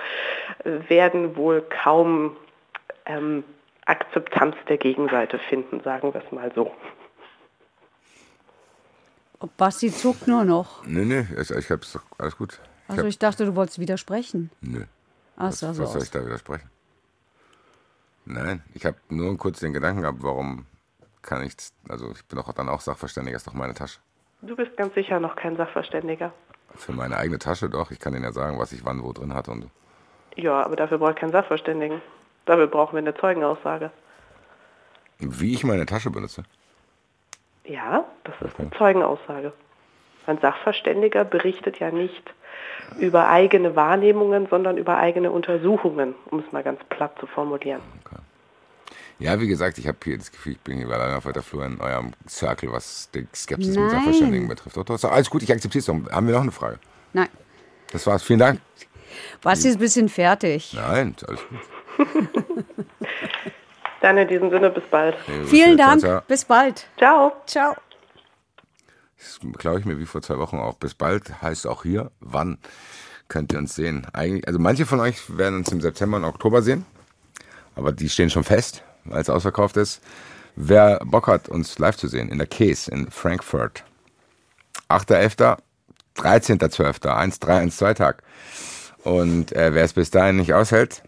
äh, werden wohl kaum ähm, Akzeptanz der Gegenseite finden, sagen wir es mal so. Basti zuckt nur noch. Nö, nö, ich, ich hab's doch alles gut. Ich Also ich dachte, du wolltest widersprechen. nö. Ach, Was, so was soll ich da widersprechen? Nein, ich habe nur kurz den Gedanken gehabt, warum kann ich, also ich bin doch dann auch Sachverständiger, ist doch meine Tasche. Du bist ganz sicher noch kein Sachverständiger. Für meine eigene Tasche doch, ich kann Ihnen ja sagen, was ich wann wo drin hatte und Ja, aber dafür braucht keinen Sachverständigen. Dafür brauchen wir eine Zeugenaussage. wie ich meine Tasche benutze. Ja, das ist eine Zeugenaussage. Ein Sachverständiger berichtet ja nicht über eigene Wahrnehmungen, sondern über eigene Untersuchungen, um es mal ganz platt zu formulieren. Ja, wie gesagt, ich habe hier das Gefühl, ich bin hier alleine auf weiter Flur in eurem Circle, was die Skepsis mit Sachverständigen betrifft. Doch, doch, alles gut, ich akzeptiere es doch. Haben wir noch eine Frage? Nein. Das war's. Vielen Dank. Basti ist ein bisschen fertig. Nein, alles gut. Dann in diesem Sinne, bis bald. Nee, Vielen Dank. ciao. Bis bald. Ciao. Ciao. Das glaube ich mir wie vor zwei Wochen auch. Bis bald heißt auch hier, wann könnt ihr uns sehen. Eigentlich, also manche von euch werden uns im September und Oktober sehen, aber die stehen schon fest, weil es ausverkauft ist. Wer Bock hat, uns live zu sehen, in der Case in Frankfurt. 8.11., 13.12., 1-3-1-2 Tag. Und äh, wer es bis dahin nicht aushält,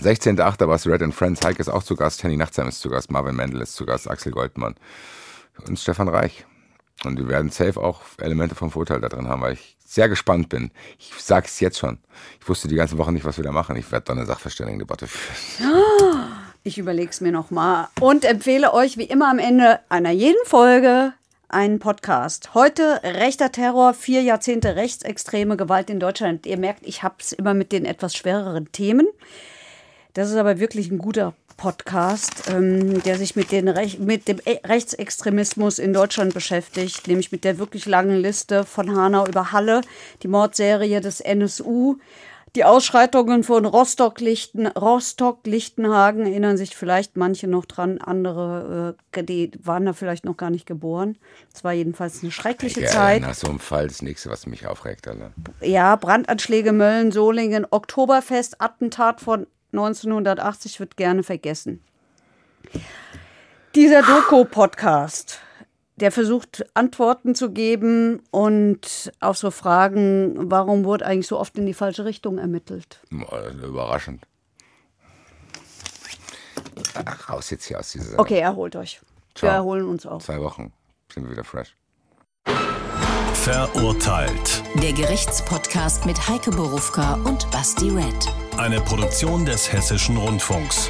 16.8. war es Red and Friends. Heike ist auch zu Gast, Henny Nachtsheim ist zu Gast, Marvin Mendel ist zu Gast, Axel Goldmann und Stefan Reich. Und wir werden safe auch Elemente vom Vorteil da drin haben, weil ich sehr gespannt bin. Ich sag's jetzt schon. Ich wusste die ganze Woche nicht, was wir da machen. Ich werde da eine Sachverständigendebatte führen. Ich überlege es mir nochmal und empfehle euch wie immer am Ende einer jeden Folge einen Podcast. Heute rechter Terror, vier Jahrzehnte rechtsextreme Gewalt in Deutschland. Ihr merkt, ich habe es immer mit den etwas schwereren Themen. Das ist aber wirklich ein guter Podcast, ähm, der sich mit, den Rech mit dem E- Rechtsextremismus in Deutschland beschäftigt, nämlich mit der wirklich langen Liste von Hanau über Halle, die Mordserie des NSU, die Ausschreitungen von Rostock-Lichten, Rostock-Lichtenhagen, erinnern sich vielleicht manche noch dran, andere, äh, die waren da vielleicht noch gar nicht geboren. Es war jedenfalls eine schreckliche Ja, Zeit. nach so einem Fall das nächste, was mich aufregt, Alter. Ja, Brandanschläge Mölln, Solingen, Oktoberfest, Attentat von 1980 wird gerne vergessen. Dieser Doku-Podcast, der versucht Antworten zu geben und auf so Fragen, warum wurde eigentlich so oft in die falsche Richtung ermittelt? Boah, Überraschend. Ach, raus jetzt hier aus dieser Sendung. Okay, erholt euch. Ciao. Wir erholen uns auch. Zwei Wochen sind wir wieder fresh. Verurteilt. Der Gerichtspodcast mit Heike Borufka und Basti Red. Eine Produktion des Hessischen Rundfunks.